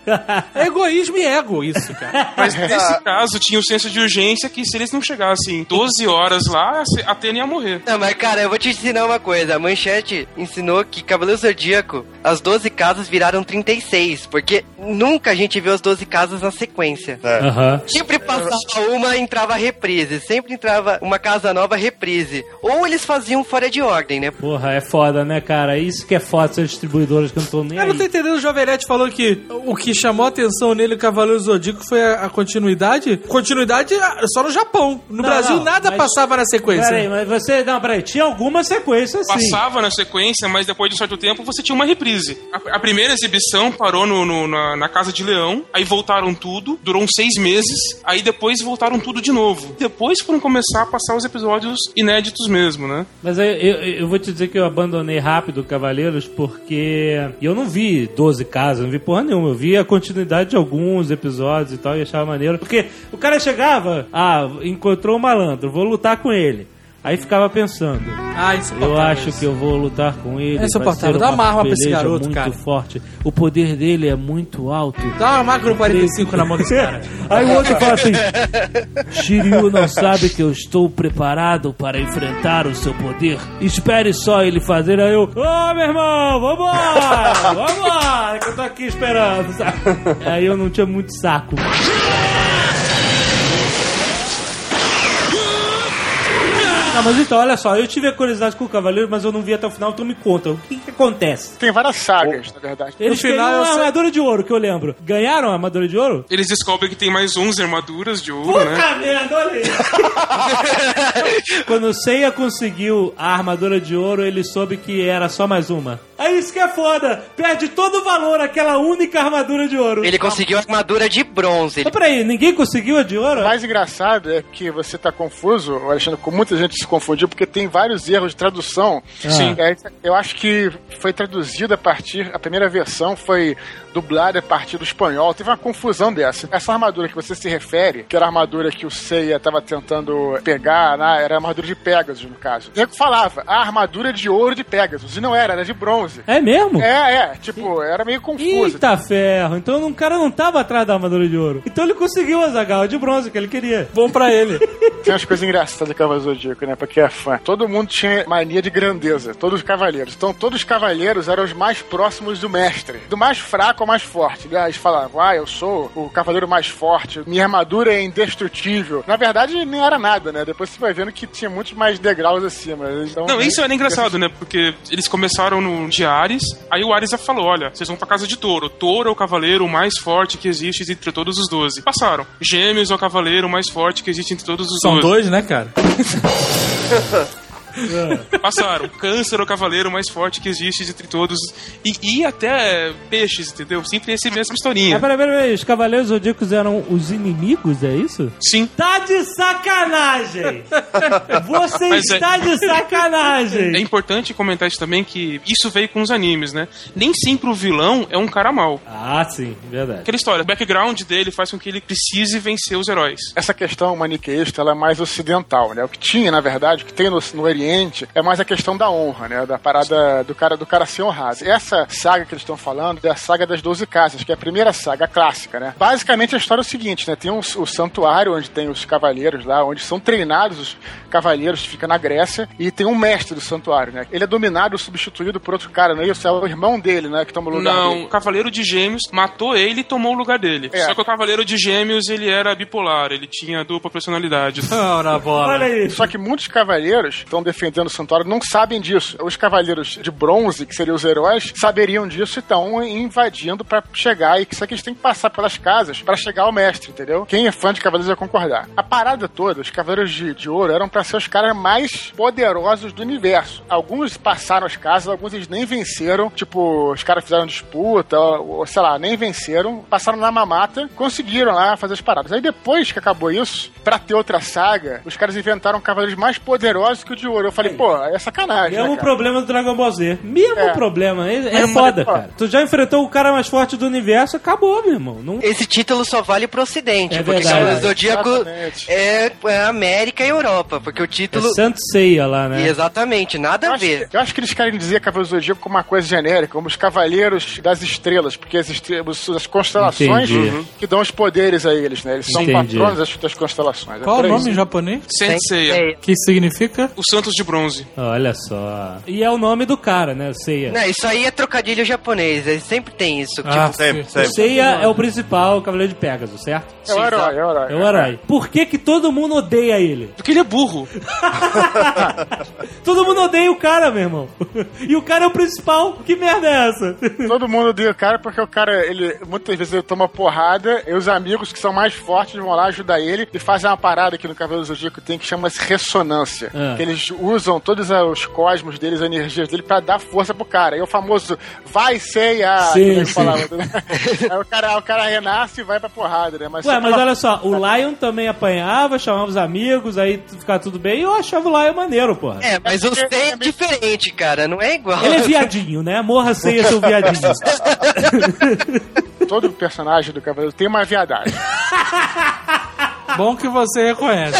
É egoísmo e ego isso, cara. Mas nesse caso tinha o senso de urgência que se eles não chegassem 12 horas lá, a Atena ia morrer. Não, mas cara, eu vou te ensinar uma coisa. A Manchete ensinou que Cavaleiro Zodíaco, as 12 casas viraram 36, porque nunca a gente viu as 12 casas na sequência. Aham. Sempre passava uma, entrava reprise. Sempre entrava uma casa nova, reprise. Ou eles faziam fora de ordem, né? Porra, é foda, né, cara? Isso que é foda, ser distribuidoras que eu não tô nem Eu aí. não tô entendendo, o Jovenete falou que o que chamou a atenção nele, o Cavaleiro Zodíaco, foi a, a continuidade. Continuidade ah, só no Japão. No Não, Brasil não, nada mas- passava na sequência. Peraí, mas você. Não, peraí, tinha alguma sequência sim. Passava na sequência, mas depois de um certo tempo você tinha uma reprise. A A primeira exibição parou no, no- na, na Casa de Leão, aí voltaram tudo, durou uns seis meses, aí depois voltaram tudo de novo. Depois foram começar a passar os episódios inéditos mesmo, né? Mas aí, eu, eu vou te dizer que eu abandonei rápido o Cavaleiros porque eu não vi 12 casas, não vi porra nenhuma. Eu vi a continuidade de alguns episódios e tal e achava maneiro. Porque o cara chegava, ah, encontrou um malandro, vou lutar com ele. Aí ficava pensando, Ah, eu acho isso. que eu vou lutar com ele. É insuportável. Dá uma arma pra esse garoto, muito cara. forte. O poder dele é muito alto. Dá uma macro 45 na mão desse cara. Aí o outro fala assim: Shiryu não sabe que eu estou preparado para enfrentar o seu poder. Espere só ele fazer. Aí eu, ô meu irmão, vambora, vambora, que eu tô aqui esperando. sabe? Aí eu não tinha muito saco. Não, mas então, olha só, eu tive a curiosidade com o Cavaleiro, mas eu não vi até o final, então me conta, o que que acontece? Tem várias sagas, na verdade. Eles final, ganharam eu uma armadura de ouro, que eu lembro. Ganharam a armadura de ouro? Eles descobrem que tem mais 11 armaduras de ouro, Puta né? merda, olha aí. Quando o Seiya conseguiu a armadura de ouro, ele soube que era só mais uma. É isso que é foda. Perde todo o valor aquela única armadura de ouro. Ele conseguiu a armadura de bronze. Ele Mas peraí, ninguém conseguiu a de ouro? O mais engraçado é que você tá confuso, Alexandre, com muita gente se confundiu, porque tem vários erros de tradução. Sim. É, eu acho que foi traduzido a partir. A primeira versão foi dublada a partir do espanhol. Teve uma confusão dessa. Essa armadura que você se refere, que era a armadura que o Seiya tava tentando pegar, né, era a armadura de Pegasus, no caso. O nego falava, a armadura de ouro de Pegasus. E não era, era de bronze. É mesmo? É, é, tipo, era meio confuso. Eita ferro, então o cara não tava atrás da armadura de ouro. Então ele conseguiu a Zagal de bronze que ele queria. Bom pra ele. Tem umas coisas engraçadas do Cavaleiro Zodíaco, né? Pra quem é fã. Todo mundo tinha mania de grandeza, todos os cavaleiros. Então, todos os cavaleiros eram os mais próximos do mestre. Do mais fraco ao mais forte. Eles falavam, ah, eu sou o cavaleiro mais forte, minha armadura é indestrutível. Na verdade, nem era nada, né? Depois você vai vendo que tinha muitos mais degraus acima. Então, Não, isso era engraçado, né? Porque eles começaram no de Ares, aí o Ares já falou: olha, vocês vão pra casa de touro. Touro é o cavaleiro mais forte que existe entre todos os doze. Passaram. Gêmeos é o cavaleiro mais forte que existe entre todos os São dois, né, cara? Passaram. Câncer é o cavaleiro mais forte que existe entre todos. E, e até peixes, entendeu? Sempre esse mesma Ah, historinha. peraí, peraí, peraí, os Cavaleiros Zodíacos eram os inimigos, é isso? Sim. Tá de sacanagem! Você Mas é- está de sacanagem! É importante comentar isso também que isso veio com os animes, né? Nem sempre o vilão é um cara mau. Ah, sim, verdade. Aquela história, o background dele faz com que ele precise vencer os heróis. Essa questão maniqueísta ela é mais ocidental, né? O que tinha, na verdade, o que tem no, no Oriente é mais a questão da honra, né? Da parada do cara, do cara ser honrado. Essa saga que eles estão falando é a saga das 12 casas, que é a primeira saga clássica, né? Basicamente a história é o seguinte, né? Tem um, o santuário onde tem os cavaleiros lá, onde são treinados os cavaleiros, fica na Grécia, e tem um mestre do santuário, né? Ele é dominado, substituído por outro cara, não é isso? É o irmão dele, né? Que toma o lugar Não, dele. o Cavaleiro de Gêmeos matou ele e tomou o lugar dele. É. Só que o Cavaleiro de Gêmeos, ele era bipolar, ele tinha dupla personalidade. Ora, bola. Olha aí. Só que muitos cavaleiros estão defendendo o santuário não sabem disso. Os cavaleiros de bronze, que seriam os heróis, saberiam disso e estão invadindo pra chegar. E que isso aqui eles têm que passar pelas casas pra chegar ao mestre, entendeu? Quem é fã de cavaleiros vai concordar. A parada toda, os cavaleiros de, de ouro eram pra ser os caras mais poderosos do universo. Alguns passaram as casas, alguns eles nem venceram. Tipo, os caras fizeram disputa, ou, ou sei lá, nem venceram. Passaram na mamata, conseguiram lá fazer as paradas. Aí depois que acabou isso, pra ter outra saga, os caras inventaram cavaleiros mais poderosos que o de ouro. Eu falei, pô, é sacanagem. Mesmo né, o problema do Dragon Ball Z. Mesmo É. problema. É, é Mesmo foda, cara. Tu já enfrentou o cara mais forte do universo, acabou, meu irmão. Não... Esse título só vale pro ocidente, É porque verdade. Cavaleiro do Zodíaco Exatamente. é, é América e Europa, porque o É título... Santo Seiya lá, né? Exatamente, nada Eu a ver. que, eu acho que eles querem dizer Cavaleiros do Zodíaco como uma coisa genérica, como os Cavaleiros das Estrelas, porque as, estrelas, as constelações Entendi. que dão os poderes a eles, né? Eles são Entendi. patronos das, das constelações. É Qual o por aí. nome em japonês? Senseiya, É, Que significa? o Santos de Bronze. Olha só. E é o nome do cara, né? Seiya. Não, isso aí é trocadilho japonês, ele sempre tem isso. Ah, tipo, Sempre, O sempre. Seiya é o principal, o Cavaleiro de Pegasus, certo? É o herói, é o herói. É o herói. Por que que todo mundo odeia ele? Porque ele é burro. Todo mundo odeia o cara, meu irmão. E o cara é o principal. Que merda é essa? Todo mundo odeia o cara porque o cara, ele muitas vezes ele toma porrada e os amigos que são mais fortes vão lá ajudar ele e fazem uma parada aqui no Cavaleiro do Zodíaco tem que chama-se ressonância. Ah. Que eles usam todos os cosmos deles, as energias dele pra dar força pro cara. E o famoso vai ceia, Sim, sim. falavam, né? Aí o cara, o cara renasce e vai pra porrada, né? Mas Ué, mas olha só, o Lion também apanhava, chamava os amigos, aí ficava tudo bem, e eu achava o Lion maneiro, porra. É, mas o porque- Sei é diferente, cara. Não é igual. Ele é viadinho, né? Morra ceia, seu viadinho. todo personagem do Cavaleiro tem uma viadagem. Bom que você reconhece.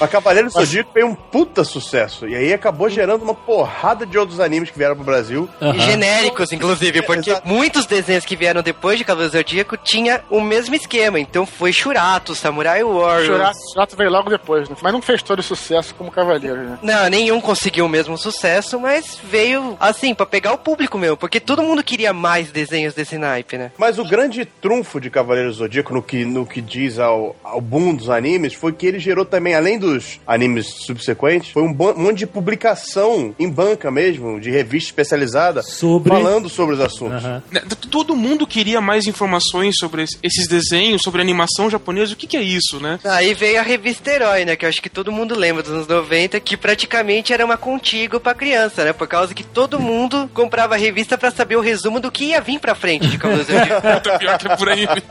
Mas Cavaleiro do Zodíaco foi um puta sucesso. E aí acabou gerando uma porrada de outros animes que vieram pro Brasil. E genéricos, inclusive, porque Exato. muitos desenhos que vieram depois de Cavaleiro do Zodíaco tinha o mesmo esquema. Então foi Shurato, Samurai Warriors. Churato, Churato veio logo depois, né? mas não fez todo o sucesso como Cavaleiro, né? Não, nenhum conseguiu o mesmo sucesso, mas veio assim, pra pegar o público mesmo, porque todo mundo queria mais desenhos desse naipe, né? Mas o grande trunfo de Cavaleiro do Zodíaco no que, no que diz ao, ao boom dos animes foi que ele gerou também, além dos animes subsequentes, foi um monte de publicação em banca mesmo, de revista especializada, Sobre- falando sobre os assuntos. T- Todo mundo queria mais informações sobre es- esses desenhos, sobre animação japonesa. O que, que é isso, né? Aí veio a revista Herói, né? Que eu acho que todo mundo lembra dos anos 90, que praticamente era uma contigo pra criança, né? Por causa que todo mundo comprava a revista pra saber o resumo do que ia vir pra frente de Cavaleiro do Zodíaco. Pior que é por aí mesmo.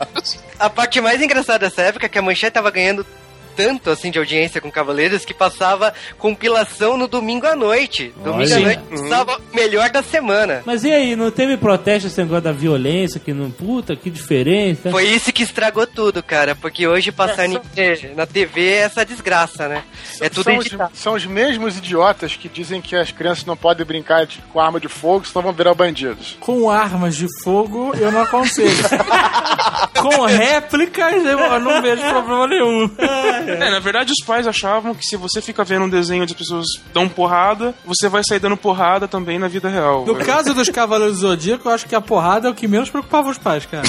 A parte mais engraçada dessa época é que a Manchete tava ganhando tanto assim de audiência com Cavaleiros que passava compilação no domingo à noite. Domingo Olha. à noite estava o melhor da semana. Mas e aí, não teve protesto esse negócio da violência, que não... Puta, que diferença. Foi isso que estragou tudo, cara, porque hoje passar anime na TV é essa desgraça, né? É tudo são, os, são os mesmos idiotas que dizem que as crianças não podem brincar de- com arma de fogo, senão vão virar bandidos. Com armas de fogo, eu não aconselho. Com réplicas, eu não vejo problema nenhum. É, na verdade, os pais achavam que se você fica vendo um desenho onde as pessoas dão porrada, você vai sair dando porrada também na vida real. No caso dos Cavaleiros do Zodíaco, eu acho que a porrada é o que menos preocupava os pais, cara.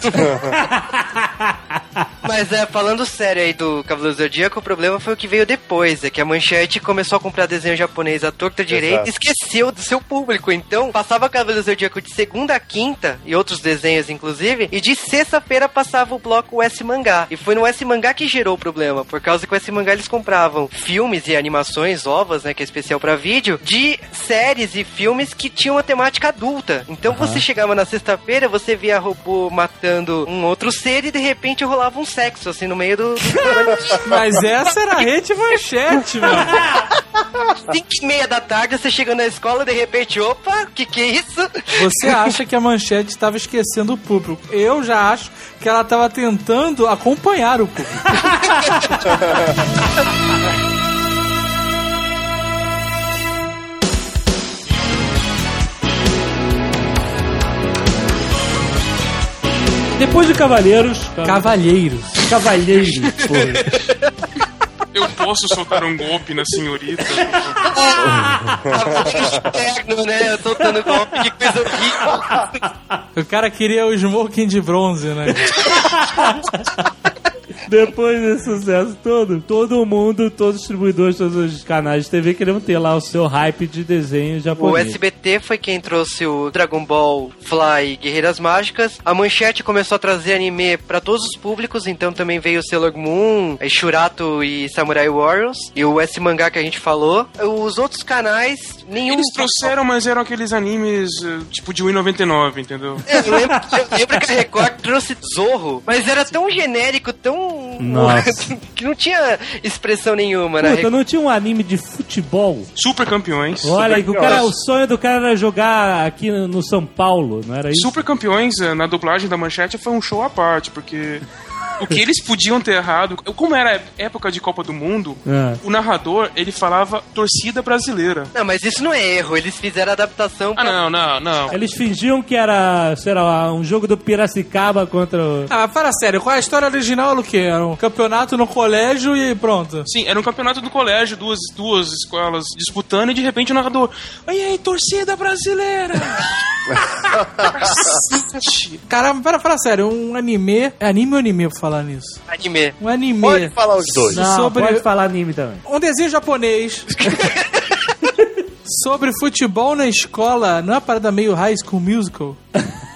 Mas é, falando sério aí do Cavaleiro Zodíaco, o problema foi o que veio depois, é que a Manchete começou a comprar desenho japonês à torta direita e esqueceu do seu público. Então, passava Cavaleiro Zodíaco de segunda a quinta, e outros desenhos inclusive, e de sexta-feira passava o bloco S Mangá. E foi no S Mangá que gerou o problema, por causa que o S Mangá eles compravam filmes e animações ovas, né, que é especial pra vídeo, de séries e filmes que tinham uma temática adulta. Então você chegava na sexta-feira, você via robô matando um outro ser e de repente rolava um sexo, assim, no meio do. Mas essa era a rede manchete, mano. 5 e meia da tarde, você chega na escola de repente, opa, que que é isso? Você acha que a manchete estava esquecendo o público. Eu já acho que ela estava tentando acompanhar o público. Depois de Cavaleiros... Cavalheiros. Cavalheiros, porra. Eu posso soltar um golpe na senhorita. Externo, né? Soltando golpe, que coisa horrível. O cara queria o smoking de bronze, né? Depois desse sucesso todo, todo mundo, todos os distribuidores, todos os canais de TV queriam ter lá o seu hype de desenho O japonês. SBT foi quem trouxe o Dragon Ball, Fly e Guerreiras Mágicas. A Manchete começou a trazer anime pra todos os públicos, então também veio Sailor Moon, eh, Shurato e Samurai Warriors. E o S Mangá que a gente falou. Os outros canais, nenhum. Eles trouxeram, mas eram aqueles animes eh, tipo de 1,99, entendeu? É, Eu lembro, eu lembro que a Record trouxe Zorro, mas era tão genérico, tão. Nossa. que não tinha expressão nenhuma, né? Puta, não tinha um anime de futebol? Super campeões. Olha, que o, cara, o sonho do cara era jogar aqui no, no São Paulo, não era isso? Super campeões eh, na dublagem da manchete foi um show à parte, porque O que eles podiam ter errado, como era época de Copa do Mundo, É. o narrador, ele falava torcida brasileira. Não, mas isso não é erro. Eles fizeram adaptação Ah, pra... não, não, não. Eles fingiam que era, sei lá, um jogo do Piracicaba contra o... Ah, fala sério, qual é a história original? Quê? Era um campeonato no colégio e pronto. Sim, era um campeonato do colégio, duas, duas escolas disputando e de repente o narrador. Aí aí, torcida brasileira! Caramba, para falar sério, um anime. É anime ou anime pra falar nisso? Anime. Um anime. Pode falar os dois. Não, sobre- pode falar anime também. Um desenho japonês. sobre futebol na escola. Não é uma parada meio high school musical?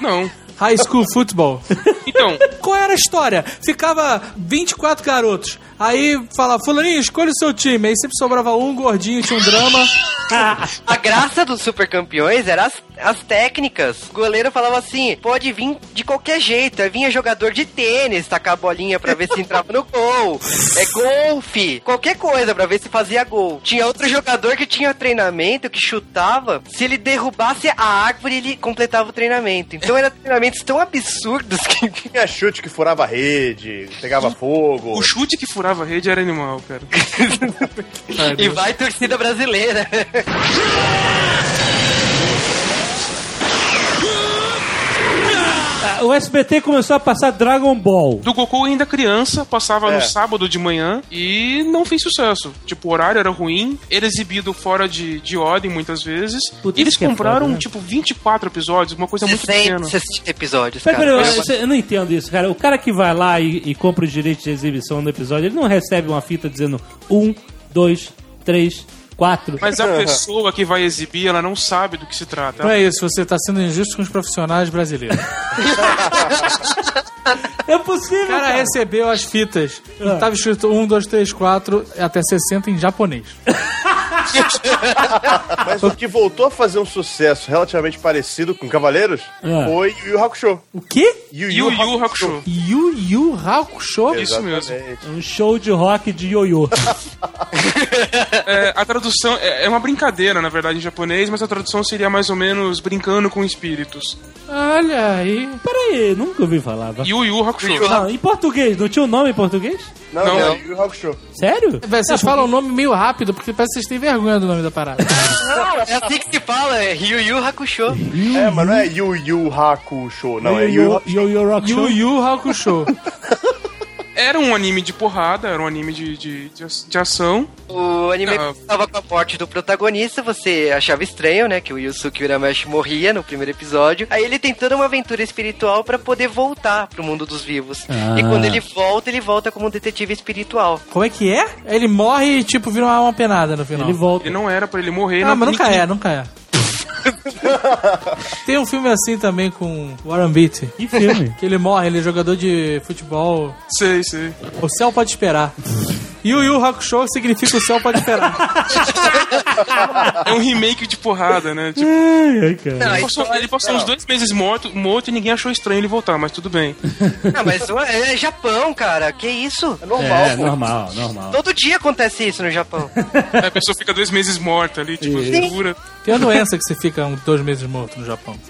Não. High school football. Então, Qual era a história? Ficava 24 garotos. Aí fala, fulaninho, escolha o seu time. Aí sempre sobrava um gordinho, tinha um drama. A graça dos super campeões era as, as técnicas. O goleiro falava assim: pode vir de qualquer jeito. Aí vinha jogador de tênis, tacar a bolinha pra ver se entrava no gol. É golfe. Qualquer coisa pra ver se fazia gol. Tinha outro jogador que tinha treinamento, que chutava. Se ele derrubasse a árvore, ele completava o treinamento. Então eram treinamentos tão absurdos que. Tinha chute que furava a rede, pegava fogo. o chute que furava a rede era animal, cara. e vai torcida brasileira. O SBT começou a passar Dragon Ball. Do Goku ainda criança, passava É. no sábado de manhã e não fez sucesso. Tipo, o horário era ruim, era exibido fora de, de ordem muitas vezes. Putz, e eles é compraram, foda, né? tipo, 24 episódios, uma coisa muito pequena. 60 episódios, Peraí, cara. peraí, eu, eu não entendo isso, cara. O cara que vai lá e, e compra os direitos de exibição do episódio, ele não recebe uma fita dizendo um, dois, três, quatro. Mas a pessoa que vai exibir, ela não sabe do que se trata. Não é isso, você tá sendo injusto com os profissionais brasileiros. É possível, O cara cara. recebeu as fitas. E Ah. tava escrito 1, 2, 3, 4, até 60 em japonês. Mas o que voltou a fazer um sucesso relativamente parecido com Cavaleiros É. foi Yu Yu Hakusho. O quê? Yu Yu Yu Hakusho. Yu Yu Hakusho? Isso mesmo. Um show de rock de ioiô. É, a tradução é, é uma brincadeira, na verdade, em japonês, mas a tradução seria mais ou menos brincando com espíritos. Olha aí. Peraí, nunca ouvi falar. Yu Yu Hakusho. Não, em português, não tinha o nome em português? Não, Não. não, Yu Yu Hakusho. Sério? Véi, Vocês falam o nome meio rápido, porque parece que vocês têm vergonha do nome da parada. É assim que se fala, é Ryu Yu Hakusho. É, mas não é Yu Yu Hakusho, não, é Yu Yu Yu Hakusho. Yu Yu Yu. Yu Hakusho. Era um anime de porrada, era um anime de, de, de, de ação. O anime Ah. começava com a morte do protagonista, você achava estranho, né, que o Yusuke Urameshi morria no primeiro episódio. Aí ele tem toda uma aventura espiritual pra poder voltar pro mundo dos vivos. Ah. E quando ele volta, ele volta como um detetive espiritual. Como é que é? Ele morre e, tipo, vira uma alma penada no final. Ele volta. Ele não era pra ele morrer. Ah, não- mas nunca ninguém- é, nunca é. Tem um filme assim também com Warren Beatty. Que filme? Que ele morre, ele é jogador de futebol. Sei, sei. O céu pode esperar. Yu Yu Hakusho significa o céu pode esperar. É um remake de porrada, né? Tipo, Ai, ai, cara. Não, ele passou, história- ele passou uns dois meses morto, morto e ninguém achou estranho ele voltar, mas tudo bem. Não, mas é Japão, cara. Que isso? É normal, É, pô. normal, normal. Todo dia acontece isso no Japão. Aí a pessoa fica dois meses morta ali, tipo, Sim. dura. Tem a doença que fica uns dois meses morto no Japão.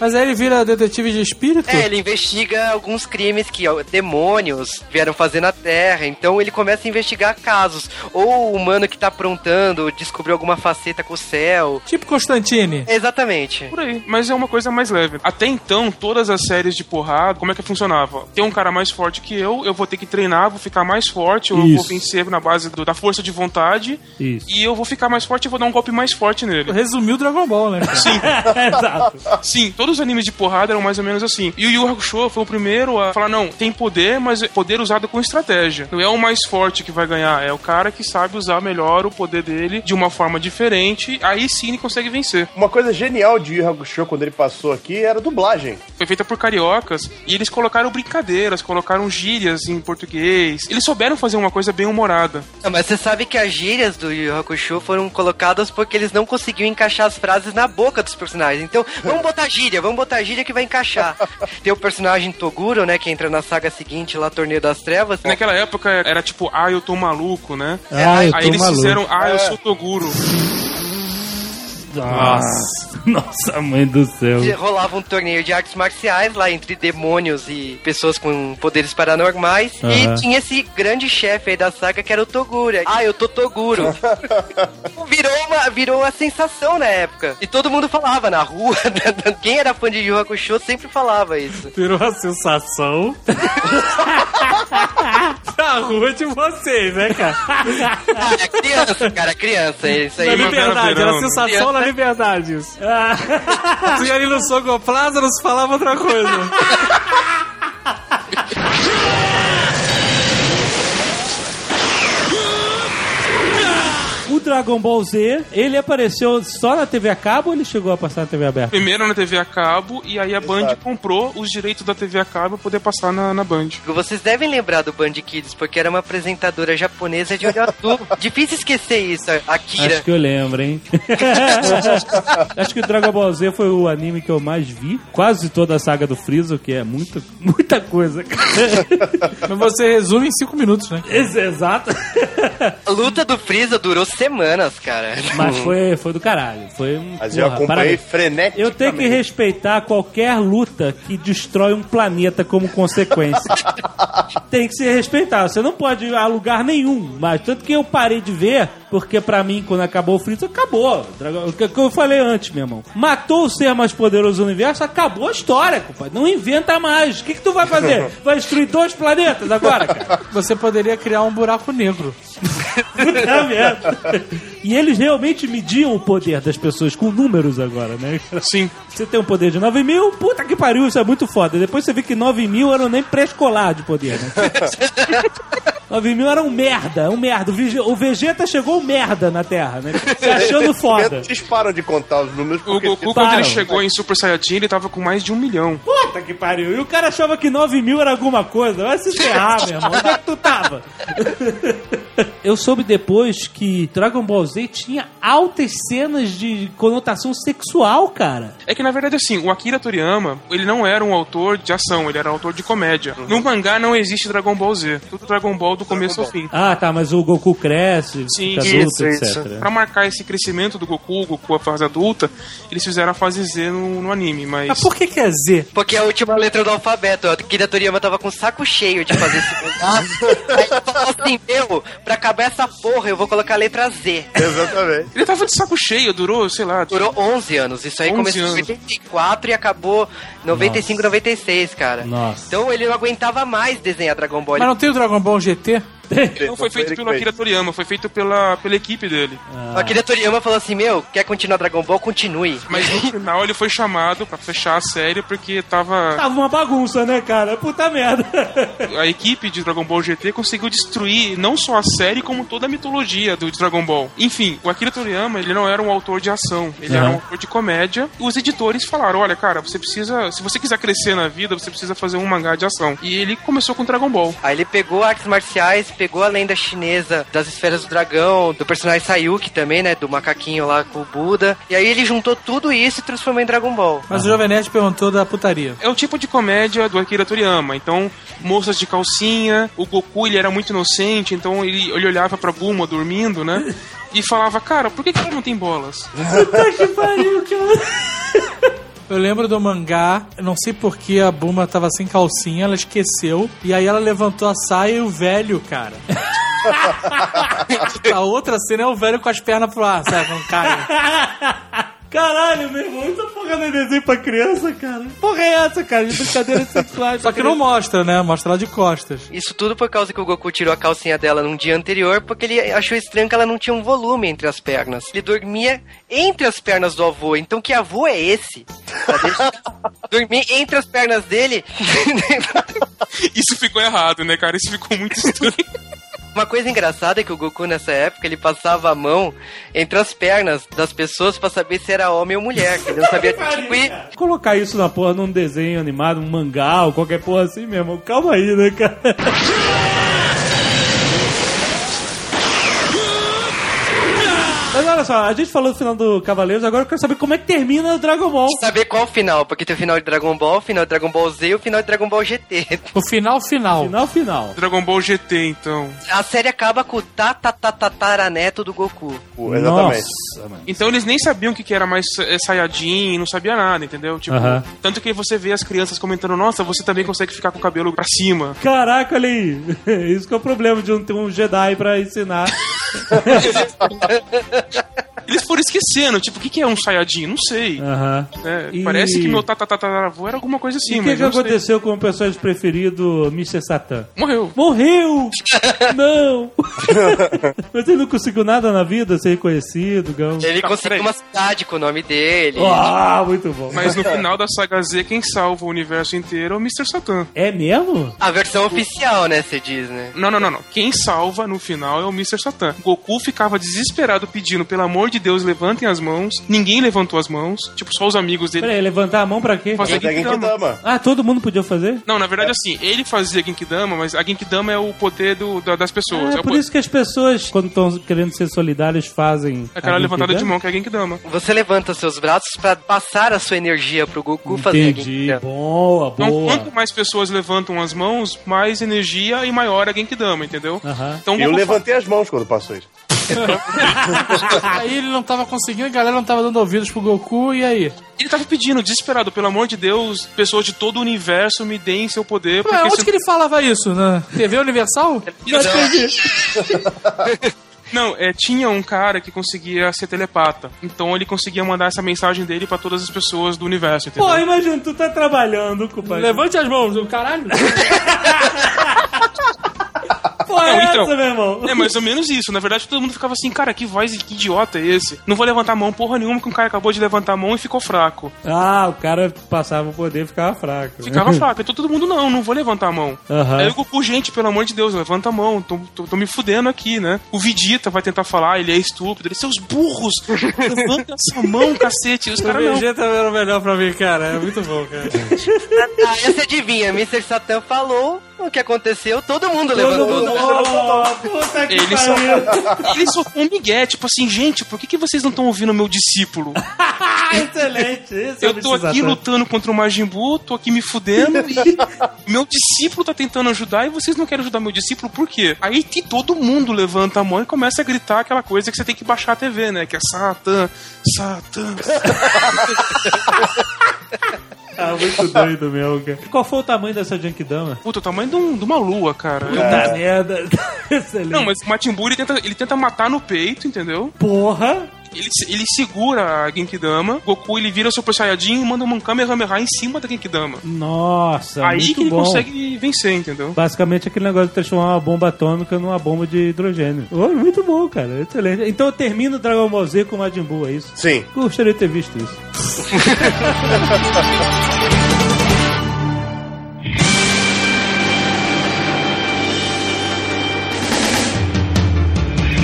Mas aí ele vira detetive de espírito? É, ele investiga alguns crimes que ó, demônios vieram fazer na Terra. Então ele começa a investigar casos. Ou o humano que tá aprontando descobriu alguma faceta com o céu. Tipo Constantine. Exatamente. Por aí. Mas é uma coisa mais leve. Até então, todas as séries de porrada, como é que funcionava? Tem um cara mais forte que eu, eu vou ter que treinar, vou ficar mais forte, eu Isso. vou vencer na base do- da força de vontade. Isso. E eu vou ficar mais forte e vou dar um golpe mais forte nele. Resumiu Dragon Ball, né? cara? Sim, Exato. sim, todos os animes de porrada eram mais ou menos assim. E o Yu Hakusho foi o primeiro a falar, não, tem poder, mas é poder usado com estratégia. Não é o mais forte que vai ganhar, é o cara que sabe usar melhor o poder dele de uma forma diferente, aí sim ele consegue vencer. Uma coisa genial de Yu Hakusho quando ele passou aqui era a dublagem. Foi feita por cariocas e eles colocaram brincadeiras, colocaram gírias em português. Eles souberam fazer uma coisa bem humorada. Não, mas você sabe que as gírias do Yu Yu Hakusho foram colocadas porque eles não conseguiam encaixar as frases na boca dos personagens. Então, vamos botar gíria, vamos botar gíria que vai encaixar. Tem o personagem Toguro, né, que entra na saga seguinte, lá Torneio das Trevas. Naquela época era tipo, ah, eu tô maluco, né? Ah, eu Aí tô eles maluco. fizeram, ah, eu É. sou Toguro. Nossa. Nossa, mãe do céu. Rolava um torneio de artes marciais lá entre demônios e pessoas com poderes paranormais. Aham. E tinha esse grande chefe aí da saga que era o Toguro. Ah, eu tô Toguro. virou, uma, virou uma sensação na época. E todo mundo falava na rua. Quem era fã de Yu Hakusho sempre falava isso. Virou a sensação. Na rua de vocês, né, cara? Ah, é criança, cara, criança. Isso aí. Na liberdade, era verão, sensação na liberdade isso. Tu ia ali no Sogo Plaza, não se falava outra coisa. O Dragon Ball Z, ele apareceu só na TV a cabo ou ele chegou a passar na TV aberta? Primeiro na TV a cabo, e aí a Band comprou os direitos da TV a cabo pra poder passar na, na Band. Vocês devem lembrar do Band Kids, porque era uma apresentadora japonesa de olho azul. Difícil esquecer isso, a Akira. Acho que eu lembro, hein? Acho que o Dragon Ball Z foi o anime que eu mais vi. Quase toda a saga do Freeza, que é muita, muita coisa. Mas você resume em cinco minutos, né? É exato. A luta do Freeza durou semanas, cara. Mas foi, foi do caralho. Foi um. Mas eu porra, acompanhei parabéns. freneticamente. Eu tenho que respeitar qualquer luta que destrói um planeta como consequência. Tem que se respeitar. Você não pode ir a lugar nenhum. Mas tanto que eu parei de ver, porque pra mim, quando acabou o Freeza, acabou. O que eu falei antes, meu irmão. Matou o ser mais poderoso do universo, acabou a história, compadre. Não inventa mais. O que, que tu vai fazer? Vai destruir dois planetas agora, cara? Você poderia criar um buraco negro. Puta merda. E eles realmente mediam o poder das pessoas com números agora, né? Sim. Você tem um poder de 9 mil, puta que pariu, isso é muito foda. Depois você vê que 9 mil eram nem pré-escolar de poder, né? 9 mil era um merda, um merda. O Vege- O Vegeta chegou um merda na Terra, né? Se achando foda. Eles param de contar os números O porque... Goku, quando Param. ele chegou em Super Saiyajin, ele tava com mais de um milhão. Puta que pariu. E o cara achava que 9 mil era alguma coisa. Vai se ferrar, meu irmão. Onde é que tu tava? Eu soube depois que Dragon Ball Z tinha altas cenas de conotação sexual, cara. É que, na verdade, assim, o Akira Toriyama, ele não era um autor de ação, ele era um autor de comédia. No mangá não existe Dragon Ball Z. Tudo Dragon Ball do começo ao fim. Ah, tá, mas o Goku cresce, Sim, fica isso, adulto, isso. etc. Pra marcar esse crescimento do Goku, o Goku a fase adulta, eles fizeram a fase Z no, no anime, mas... Mas por que que é Z? Porque é a última letra do alfabeto. A Kira Toriyama tava com o saco cheio de fazer esse mangá. Aí ele falou assim, meu, pra acabar essa porra, eu vou colocar a letra Z. Exatamente. Ele tava de saco cheio, durou, sei lá... Durou 11 anos. Isso aí 11 começou em anos. 84 e acabou 95, 96, cara. Nossa. Então ele não aguentava mais desenhar Dragon Ball. Mas não tem o Dragon Ball GT? Não foi feito pelo Akira Toriyama, foi feito pela, pela equipe dele. A Kira Toriyama falou assim, meu, quer continuar Dragon Ball? Continue. Mas no final ele foi chamado pra fechar a série porque tava... Tava uma bagunça, né, cara? Puta merda. A equipe de Dragon Ball GT conseguiu destruir não só a série, como toda a mitologia do Dragon Ball. Enfim, o Akira Toriyama, ele não era um autor de ação, ele era Aham. um autor de comédia. E os editores falaram, olha, cara, você precisa... Se você quiser crescer na vida, você precisa fazer um mangá de ação. E ele começou com Dragon Ball. Aí ele pegou artes marciais, pegou a lenda chinesa das esferas do dragão, do personagem Sayuki também, né? Do macaquinho lá com o Buda. E aí ele juntou tudo isso e transformou em Dragon Ball. Mas o Jovem Nerd perguntou da putaria. É o tipo de comédia do Akira Toriyama. Então, moças de calcinha, o Goku ele era muito inocente, então ele, ele olhava pra Bulma dormindo, né? E falava, cara, por que, que ela não tem bolas? que pariu, cara. Eu lembro do mangá, não sei porque a Buma tava sem calcinha, ela esqueceu, e aí ela levantou a saia e o velho, cara. a outra cena é o velho com as pernas pro ar, sabe? Com cara. Caralho, meu irmão, isso é porra de desenho pra criança, cara. Porra é essa, cara? De brincadeiras sexuais. Só que não mostra, né? Mostra ela de costas. Isso tudo por causa que o Goku tirou a calcinha dela num dia anterior, porque ele achou estranho que ela não tinha um volume entre as pernas. Ele dormia entre as pernas do avô. Então que avô é esse? Dormir entre as pernas dele. Isso ficou errado, né, cara? Isso ficou muito estranho. Uma coisa engraçada é que o Goku nessa época ele passava a mão entre as pernas das pessoas pra saber se era homem ou mulher. que Ele não sabia distinguir. Colocar isso na porra num desenho animado, um mangá ou qualquer porra assim mesmo. Calma aí, né, cara? Mas olha só, a gente falou do final do Cavaleiros, agora eu quero saber como é que termina o Dragon Ball. Saber qual o final, porque tem o final de Dragon Ball, o final de Dragon Ball Z e o final de Dragon Ball GT. O final, final. Final, final. Dragon Ball GT, então. A série acaba com o tatataraneto do Goku. Pô, Exatamente. Nossa, mano. Então eles nem sabiam o que, que era mais é, Saiyajin, não sabia nada, entendeu? Tipo, Aham. tanto que você vê as crianças comentando, nossa, você também consegue ficar com o cabelo pra cima. Caraca, olha aí. Isso que é o problema de não ter um Jedi pra ensinar. Eles foram esquecendo, tipo, o que, que é um Saiyajin? Não sei. Aham. É, E- Parece que meu tatatataravô era alguma coisa assim, E o que, que eu não sei. aconteceu com o personagem preferido, Mr. Satan? Morreu. Morreu! não! Mas ele não conseguiu nada na vida, ser reconhecido, Gão. Ele Tá, conseguiu uma cidade com o nome dele. Ah, muito bom. Mas no final da saga Z, quem salva o universo inteiro é o Mr. Satan. É mesmo? A versão oficial, né, você diz, né? Não, não, não, não. Quem salva no final é o Mr. Satan. Goku ficava desesperado pedindo, pelo amor de Deus, levantem as mãos. Ninguém levantou as mãos. Tipo, só os amigos dele. Peraí, levantar a mão pra quê? Fazer Genkidama. Ah, todo mundo podia fazer? Não, na verdade, assim, ele fazia Genkidama, mas a Genkidama é o poder do, da- das pessoas. É, é o por poder- isso que as pessoas, quando estão querendo ser solidárias, fazem. Aquela a levantada de mão que é a Genkidama. Você levanta seus braços pra passar a sua energia pro Goku fazer a Entendi. Genkidama. Boa, Então, boa. quanto mais pessoas levantam as mãos, mais energia e maior a Genkidama, entendeu? Aham. Então, Eu levantei as mãos quando passou Aí ele não tava conseguindo, a galera não tava dando ouvidos pro Goku, e aí? Ele tava pedindo, desesperado, pelo amor de Deus, pessoas de todo o universo me deem seu poder. Ué, onde se- que ele falava isso? Na TV Universal? Não, é, tinha um cara que conseguia ser telepata. Então ele conseguia mandar essa mensagem dele pra todas as pessoas do universo, entendeu? Pô, imagina, tu tá trabalhando, compadre. Levante as mãos, o caralho. Pô, é Não, essa, então. meu irmão? É mais ou menos isso. Na verdade, todo mundo ficava assim, cara, que voz, que idiota é esse? Não vou levantar a mão porra nenhuma que um cara acabou de levantar a mão e ficou fraco. Ah, o cara passava o poder e ficava fraco. Ficava fraco. Então todo mundo, não, não vou levantar a mão. Aham. Aí o Goku, gente, pelo amor de Deus, levanta a mão. Tô, tô- tô me fudendo aqui, né? O Vegeta vai tentar falar, ele é estúpido. Ele, seus burros, levanta essa mão, cacete. E os O caras não. Vegeta era o melhor pra mim, cara. É muito bom, cara. Aí você adivinha, Mr. Satan falou o que aconteceu, todo mundo levantou. Todo mundo- Oh, puta que Ele só, pariu. ele só foi um migué, tipo assim, gente, por que, que vocês não estão ouvindo o meu discípulo? Excelente. Esse é Eu tô aqui lutando contra o Majin Buu, tô aqui me fudendo e meu discípulo tá tentando ajudar e vocês não querem ajudar meu discípulo, por quê? Aí que todo mundo levanta a mão e começa a gritar aquela coisa que você tem que baixar a TV, né? Que é Satan, Satan. Ah, muito doido mesmo, cara. Qual foi o tamanho dessa Genkidama? Puta, o tamanho de, um- de uma lua, cara. Puta merda. Excelente. Não, mas o ele tenta, ele tenta matar no peito, entendeu? Porra. Ele, ele segura a Genkidama, Goku ele vira Super Saiyajin e manda um Kamehameha em cima da Genkidama. Nossa, Aí muito que ele bom. consegue vencer, entendeu? Basicamente aquele negócio de transformar uma bomba atômica numa bomba de hidrogênio. Oh, muito bom, cara. Excelente. Então eu termino o Dragon Ball Z com o Majin Buu, é isso? Sim. Gostaria de ter visto isso.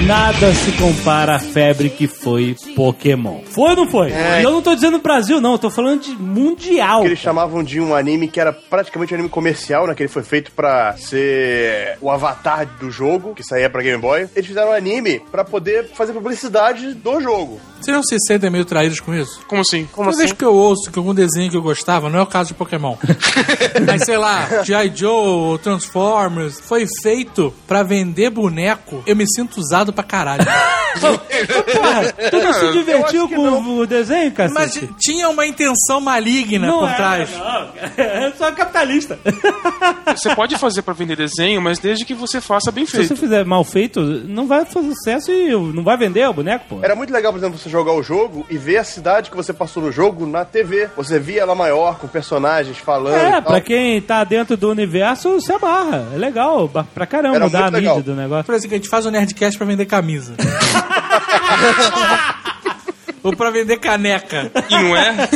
Nada se compara à febre que foi Pokémon. Foi ou não foi? E eu não tô dizendo Brasil, não. Eu tô falando de mundial. Que eles chamavam de um anime que era praticamente um anime comercial, né? Que ele foi feito pra ser o avatar do jogo, que saía pra Game Boy. Eles fizeram um anime pra poder fazer publicidade do jogo. Vocês não se sentem meio traídos com isso? Como assim? Toda vez que eu ouço que algum desenho que eu gostava, não é o caso de Pokémon. Mas sei lá, G.I. Joe ou Transformers foi feito pra vender boneco, eu me sinto usado pra caralho. Porra, tu não se divertiu com o desenho, cacete? Mas tinha uma intenção maligna por é, trás. não. É só capitalista. Você pode fazer pra vender desenho, mas desde que você faça bem Se você feito. fizer mal feito, não vai fazer sucesso e não vai vender o boneco, pô. Era muito legal, por exemplo, você jogar o jogo e ver a cidade que você passou no jogo na TV. Você via ela maior, com personagens falando. É, e tal. pra quem tá dentro do universo, se abarra. É legal, pra caramba Era mudar a muito mídia legal. do negócio. Por exemplo, a gente faz o Nerdcast pra vender camisa. Ou pra vender caneca. E não é?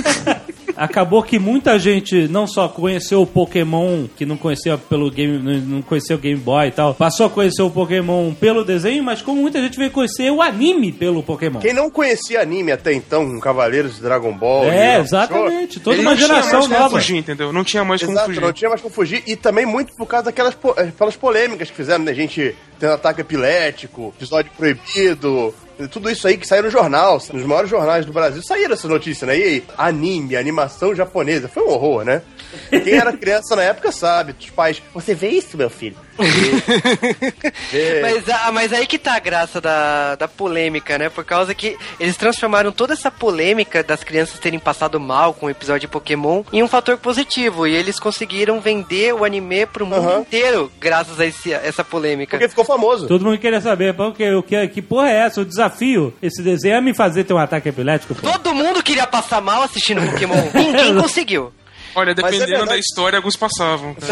Acabou que muita gente não só conheceu o Pokémon, que não conhecia pelo game, não conhecia o Game Boy e tal, passou a conhecer o Pokémon pelo desenho, mas como muita gente veio conhecer o anime pelo Pokémon. Quem não conhecia anime até então, com Cavaleiros de Dragon Ball. É, exatamente. Toda uma não tinha geração mais como nova. fugir, entendeu? Não tinha mais como Exato, fugir. não tinha mais como fugir. E também muito por causa daquelas po- aquelas polêmicas que fizeram, né? Gente tendo ataque epilético, episódio proibido, Tudo isso aí que saiu no jornal, nos maiores jornais do Brasil, saíram essa notícia, né? E aí, anime, animação japonesa. Foi um horror, né? Quem era criança na época sabe. Os pais, você vê isso, meu filho? Mas, ah, mas aí que tá a graça da, da polêmica, né? Por causa que eles transformaram toda essa polêmica das crianças terem passado mal com o episódio de Pokémon em um fator positivo. E eles conseguiram vender o anime pro mundo Aham. inteiro graças a esse- essa polêmica. Porque ficou famoso. Todo mundo queria saber, pô, que, o que, que porra é essa? O desafio, esse desenho é me fazer ter um ataque epilético, pô. Todo mundo queria passar mal assistindo Pokémon. Ninguém conseguiu. Olha, é dependendo verdade. da história, alguns passavam.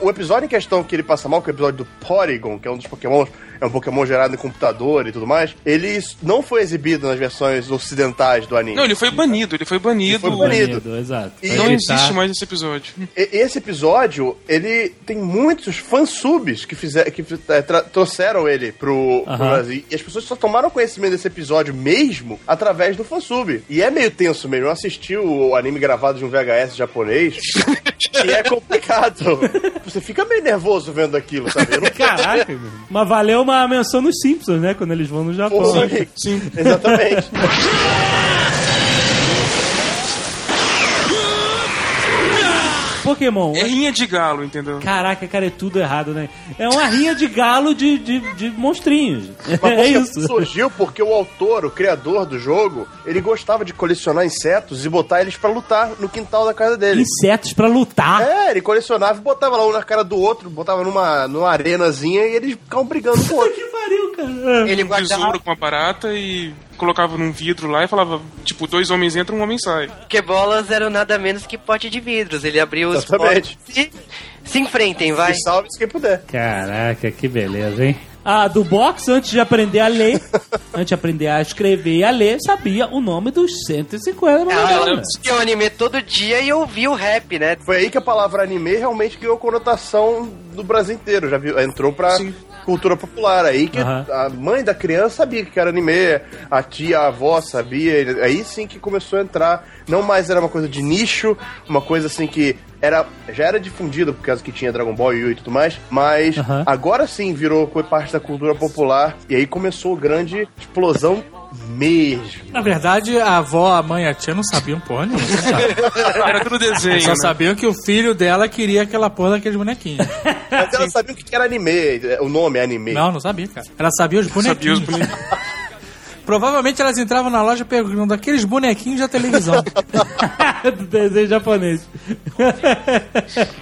O episódio em questão que ele passa mal, que é o episódio do Porygon, que é um dos Pokémon, é um Pokémon gerado em computador e tudo mais, ele não foi exibido nas versões ocidentais do anime. Não, ele foi banido, ele foi banido. Ele foi banido. Exato. E Não existe mais esse episódio. E- Esse episódio, ele tem muitos fansubs que, fizer, que é, trouxeram ele pro, pro Aham. Brasil. E as pessoas só tomaram conhecimento desse episódio mesmo através do fansub. E é meio tenso mesmo. Eu assisti o anime gravado de um VHS japonês e é complicado. Você fica meio nervoso vendo aquilo, sabe? Não Caraca, meu. Mas valeu uma menção nos Simpsons, né? Quando eles vão no Japão. Pô, Sim. Exatamente. Pokémon. É rinha de galo, entendeu? Caraca, cara, é tudo errado, né? É uma rinha de galo de, de, de monstrinhos. Mas É isso. surgiu porque o autor, o criador do jogo, ele gostava de colecionar insetos e botar eles pra lutar no quintal da casa dele. Insetos pra lutar. É, ele colecionava e botava lá um na cara do outro, botava numa, numa arenazinha e eles ficavam brigando com o outro. Pariu, cara. Ele Um guardava tesouro com uma barata e colocava num vidro lá e falava, tipo, dois homens entram, um homem sai. Pokébolas eram nada menos que pote de vidros. Ele abriu os Exatamente. potes e se enfrentem, vai. E salve quem puder. Caraca, que beleza, hein? A do box, antes de aprender a ler, antes de aprender a escrever e a ler, sabia o nome dos 150 Ah, eu assistia o anime todo dia e ouvia o rap, né? Foi aí que a palavra anime realmente ganhou conotação do Brasil inteiro. Já viu? Entrou pra Sim. Cultura popular. Aí que Aham. a mãe da criança sabia que era anime, a tia, a avó sabia. Aí sim que começou a entrar. Não mais era uma coisa de nicho, uma coisa assim que era, já era difundida por causa que tinha Dragon Ball Yu e tudo mais, mas Aham. agora sim virou parte da cultura popular e aí começou a grande explosão mesmo. Na verdade, a avó, a mãe e a tia não sabiam porra nenhuma. Era tudo desenho. Só né? sabiam que o filho dela queria aquela porra daqueles bonequinhos. Mas ela sabia o que era anime, o nome é anime. Não, não sabia, cara. Ela sabia os bonequinhos. Sabia os bonequinhos. Provavelmente elas entravam na loja perguntando aqueles bonequinhos da televisão. do desenho japonês.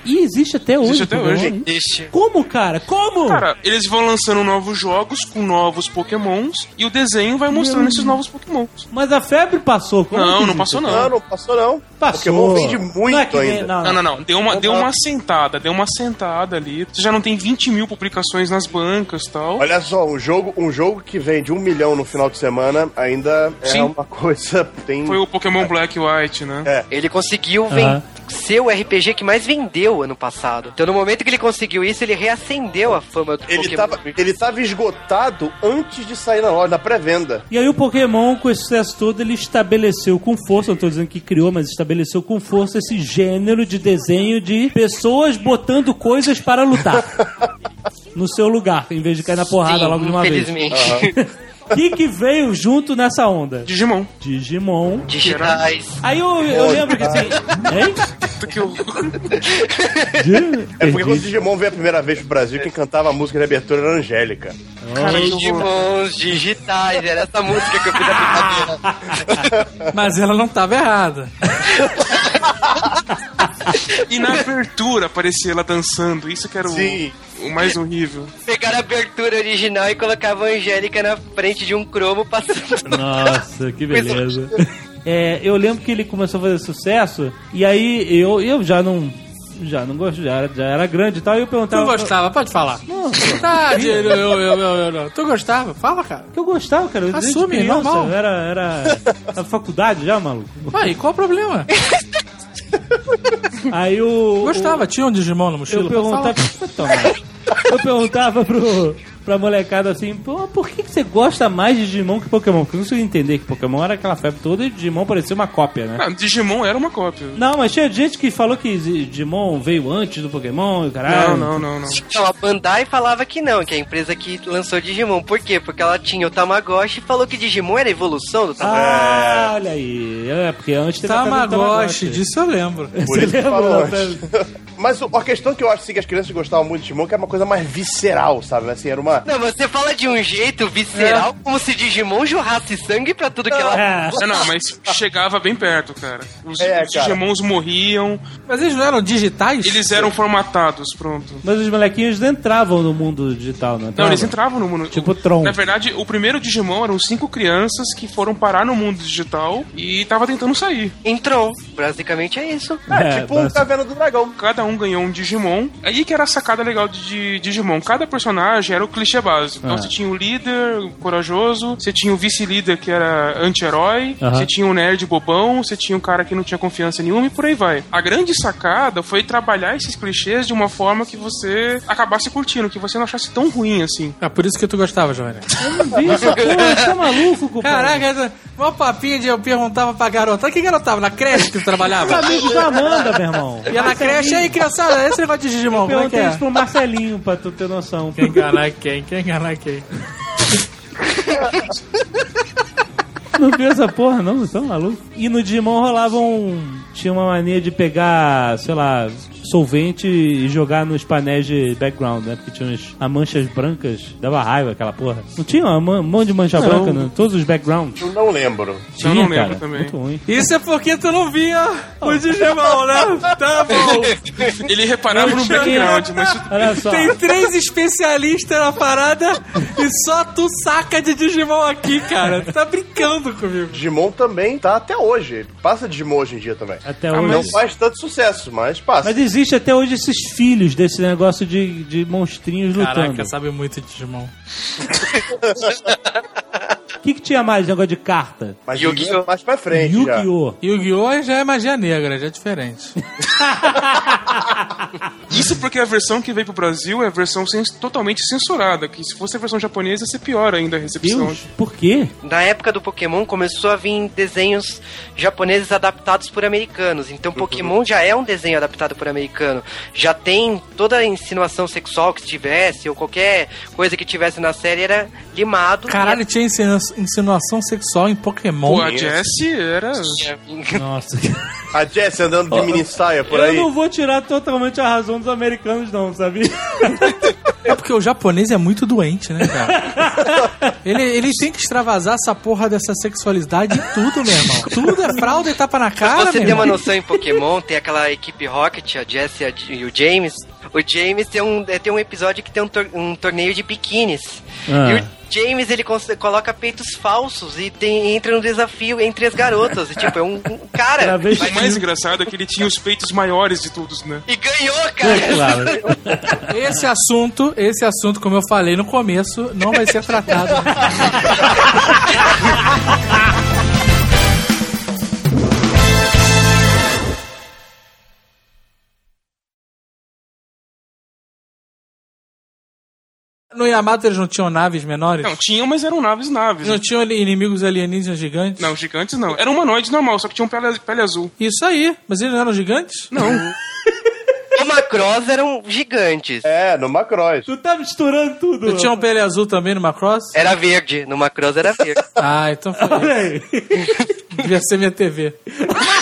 e existe até hoje. Existe até Pokémon, hoje. hein? Ixi. Como, cara? Como? Cara, eles vão lançando novos jogos com novos pokémons e o desenho vai mostrando esses novos pokémons. Mas a febre passou. Como Não, não existe? passou não. Não, não passou não. Passou. Pokémon vende muito Não é nem- ainda. não, Não, não, não. Deu uma, deu uma sentada, deu uma sentada ali. Você já não tem 20 mil publicações nas bancas e tal. Olha só, um jogo, um jogo que vende um milhão no final de semana ainda é Sim. uma coisa. Tem... Foi o Pokémon Black e White, né? É. Ele conseguiu Aham. ven- ser o RPG que mais vendeu ano passado. Então, no momento que ele conseguiu isso, ele reacendeu a fama do Ele Pokémon. tava, ele tava esgotado antes de sair na loja, na pré-venda. E aí o Pokémon, com esse sucesso todo, ele estabeleceu com força, não tô dizendo que criou, mas estabeleceu com força esse gênero de desenho de pessoas botando coisas para lutar. no seu lugar, em vez de cair na porrada Sim, logo de uma vez. infelizmente. O que, que veio junto nessa onda? Digimon. Digimon. Digitais. Aí eu, eu lembro que assim. Hein? Que eu... É porque quando o Digimon veio a primeira vez pro Brasil, quem cantava a música de abertura era a Angélica. Digimons digitais. Era essa música que eu fiz a brincadeira. Mas ela não tava errada. E na abertura aparecia ela dançando. Isso que era o, Sim. o mais horrível. Pegaram a abertura original e colocavam a Angélica na frente de um cromo passando. Nossa, que beleza. É, eu lembro que ele começou a fazer sucesso, e aí eu, eu já não. Já não gosto, já era, já era grande e tal, e eu Tu perguntava. gostava, pode falar. Tá, eu, eu, eu, eu, eu, eu. Tu gostava? Fala, cara. Que eu gostava, cara. Assume, criança, normal. Era, era a faculdade já, maluco. Aí, qual o problema? Aí o. Gostava, tinha um Digimon na o- mochila? Eu perguntava. Toma. eu perguntava pro, pra molecada assim, Pô, por que, que você gosta mais de Digimon que Pokémon? Porque eu não consegui entender que Pokémon era aquela febre toda e Digimon parecia uma cópia, né? Ah, Digimon era uma cópia. Não, mas tinha gente que falou que Digimon veio antes do Pokémon e caralho. Não, não, não, não. Então, a Bandai falava que não, que é a empresa que lançou Digimon. Por quê? Porque ela tinha o Tamagotchi e falou que Digimon era a evolução do Tamagotchi. Ah, olha aí. É, porque antes teve do Tamagotchi, disso eu lembro. Por Você isso que lembra? Né? Mas o- a questão que eu acho assim, que as crianças gostavam muito de Digimon que é uma coisa mais visceral, sabe? Assim, era uma. Não, você fala de um jeito visceral, como se Digimon jorrasse sangue pra tudo que ela... É. Não, não, mas chegava bem perto, cara. Os, É, os cara. Digimons morriam, Mas eles não eram digitais? eles eram formatados, pronto. Mas os molequinhos entravam no mundo digital, não Não, eles entravam no mundo. Tipo Tron. Na verdade, o primeiro Digimon eram cinco crianças que foram parar no mundo digital e tava tentando sair. Entrou. Basicamente é isso. É, tipo um basta- Caverna do Dragão. Cada um ganhou um Digimon. Aí que era a sacada legal de, de Digimon. Cada personagem era o clichê básico. Então Ah. você tinha o líder, o corajoso, você tinha o vice-líder que era anti-herói, Aham. você tinha o nerd bobão, você tinha um cara que não tinha confiança nenhuma e por aí vai. A grande sacada foi trabalhar esses clichês de uma forma que você acabasse curtindo, que você não achasse tão ruim assim. É por isso que tu gostava, Jovem. Bicho, porra, você tá maluco, compadre? Caraca, essa- uma papinha de eu perguntava pra garota. Que garotava? Na creche que tu Os trabalhava? amigos da Amanda, meu irmão. Ia na creche, aí, criançada, esse negócio de Digimon, como é que Perguntei é? isso pro Marcelinho, pra tu ter noção. Quem enganar quem? Quem enganar quem? Não viu essa porra, não? Vocês tão malucos? E no Digimon rolava um... Tinha uma mania de pegar, sei lá, solvente e jogar nos painéis de background, né? Porque tinha umas as manchas brancas, dava raiva aquela porra. Não tinha um monte de mancha Não. branca em todos os backgrounds? Eu não lembro. Tinha, não lembro cara. também. Muito ruim. Isso é porque tu não via o Digimon, né? Tá bom. Ele reparava no background, mas Olha só. Tem três especialistas na parada e só tu saca de Digimon aqui, cara. Tu tá brincando comigo. Digimon também tá até hoje. Passa Digimon hoje em dia também. Até Ah, hoje. Não faz tanto sucesso, mas passa. Mas existe até hoje esses filhos desse negócio de, de monstrinhos lutando. Caraca, sabe muito de Digimon. O que, que tinha mais negócio de carta? Mas Yu-Gi-Oh! Yu-Gi-Oh! mais pra frente já. Yu-Gi-Oh! Yu-Gi-Oh! já é magia negra, já é diferente. Isso porque a versão que veio pro Brasil é a versão cens- totalmente censurada, que se fosse a versão japonesa, ia ser pior ainda a recepção. Deus, por quê? Na época do Pokémon começou a vir desenhos japoneses adaptados por americanos. Então Pokémon já é um desenho adaptado por americano. Já tem toda a insinuação sexual que tivesse, ou qualquer coisa que tivesse na série era limado. Caralho, tinha insinu- insinuação sexual em Pokémon. Pô, a Jessie era. Nossa. A Jessie andando de mini saia por Eu aí. não vou tirar totalmente a razão dos americanos, não, sabia? É porque o japonês é muito doente, né, cara? Ele, ele tem que extravasar essa porra dessa sexualidade em tudo, meu irmão. Tudo é fralda e tapa na Pra cara, você meu ter uma noção em Pokémon, tem aquela equipe Rocket, a Jessie e o James. O James tem um, é, tem um episódio que tem um, tor- um torneio de biquínis. Ah. E o James, ele coloca peitos falsos e tem, entra no desafio entre as garotas. E, tipo, é um, um cara. Travesti. O mais engraçado é que ele tinha os peitos maiores de todos, né? E ganhou, cara! É claro. Esse assunto, esse assunto, como eu falei no começo, não vai ser tratado. No Yamato eles não tinham naves menores? Não, tinham, mas eram naves naves. Não tinham ali inimigos alienígenas gigantes? Não, gigantes não. Eram humanoides normal, só que tinham pele, pele azul. Isso aí, mas eles não eram gigantes? Não. O Macross eram gigantes. É, no Macross. Tu tá misturando tudo. Não tinha um pele azul também no Macross? Era verde, no Macross era verde. Ah, então foi. Olha aí. Devia ser minha TV.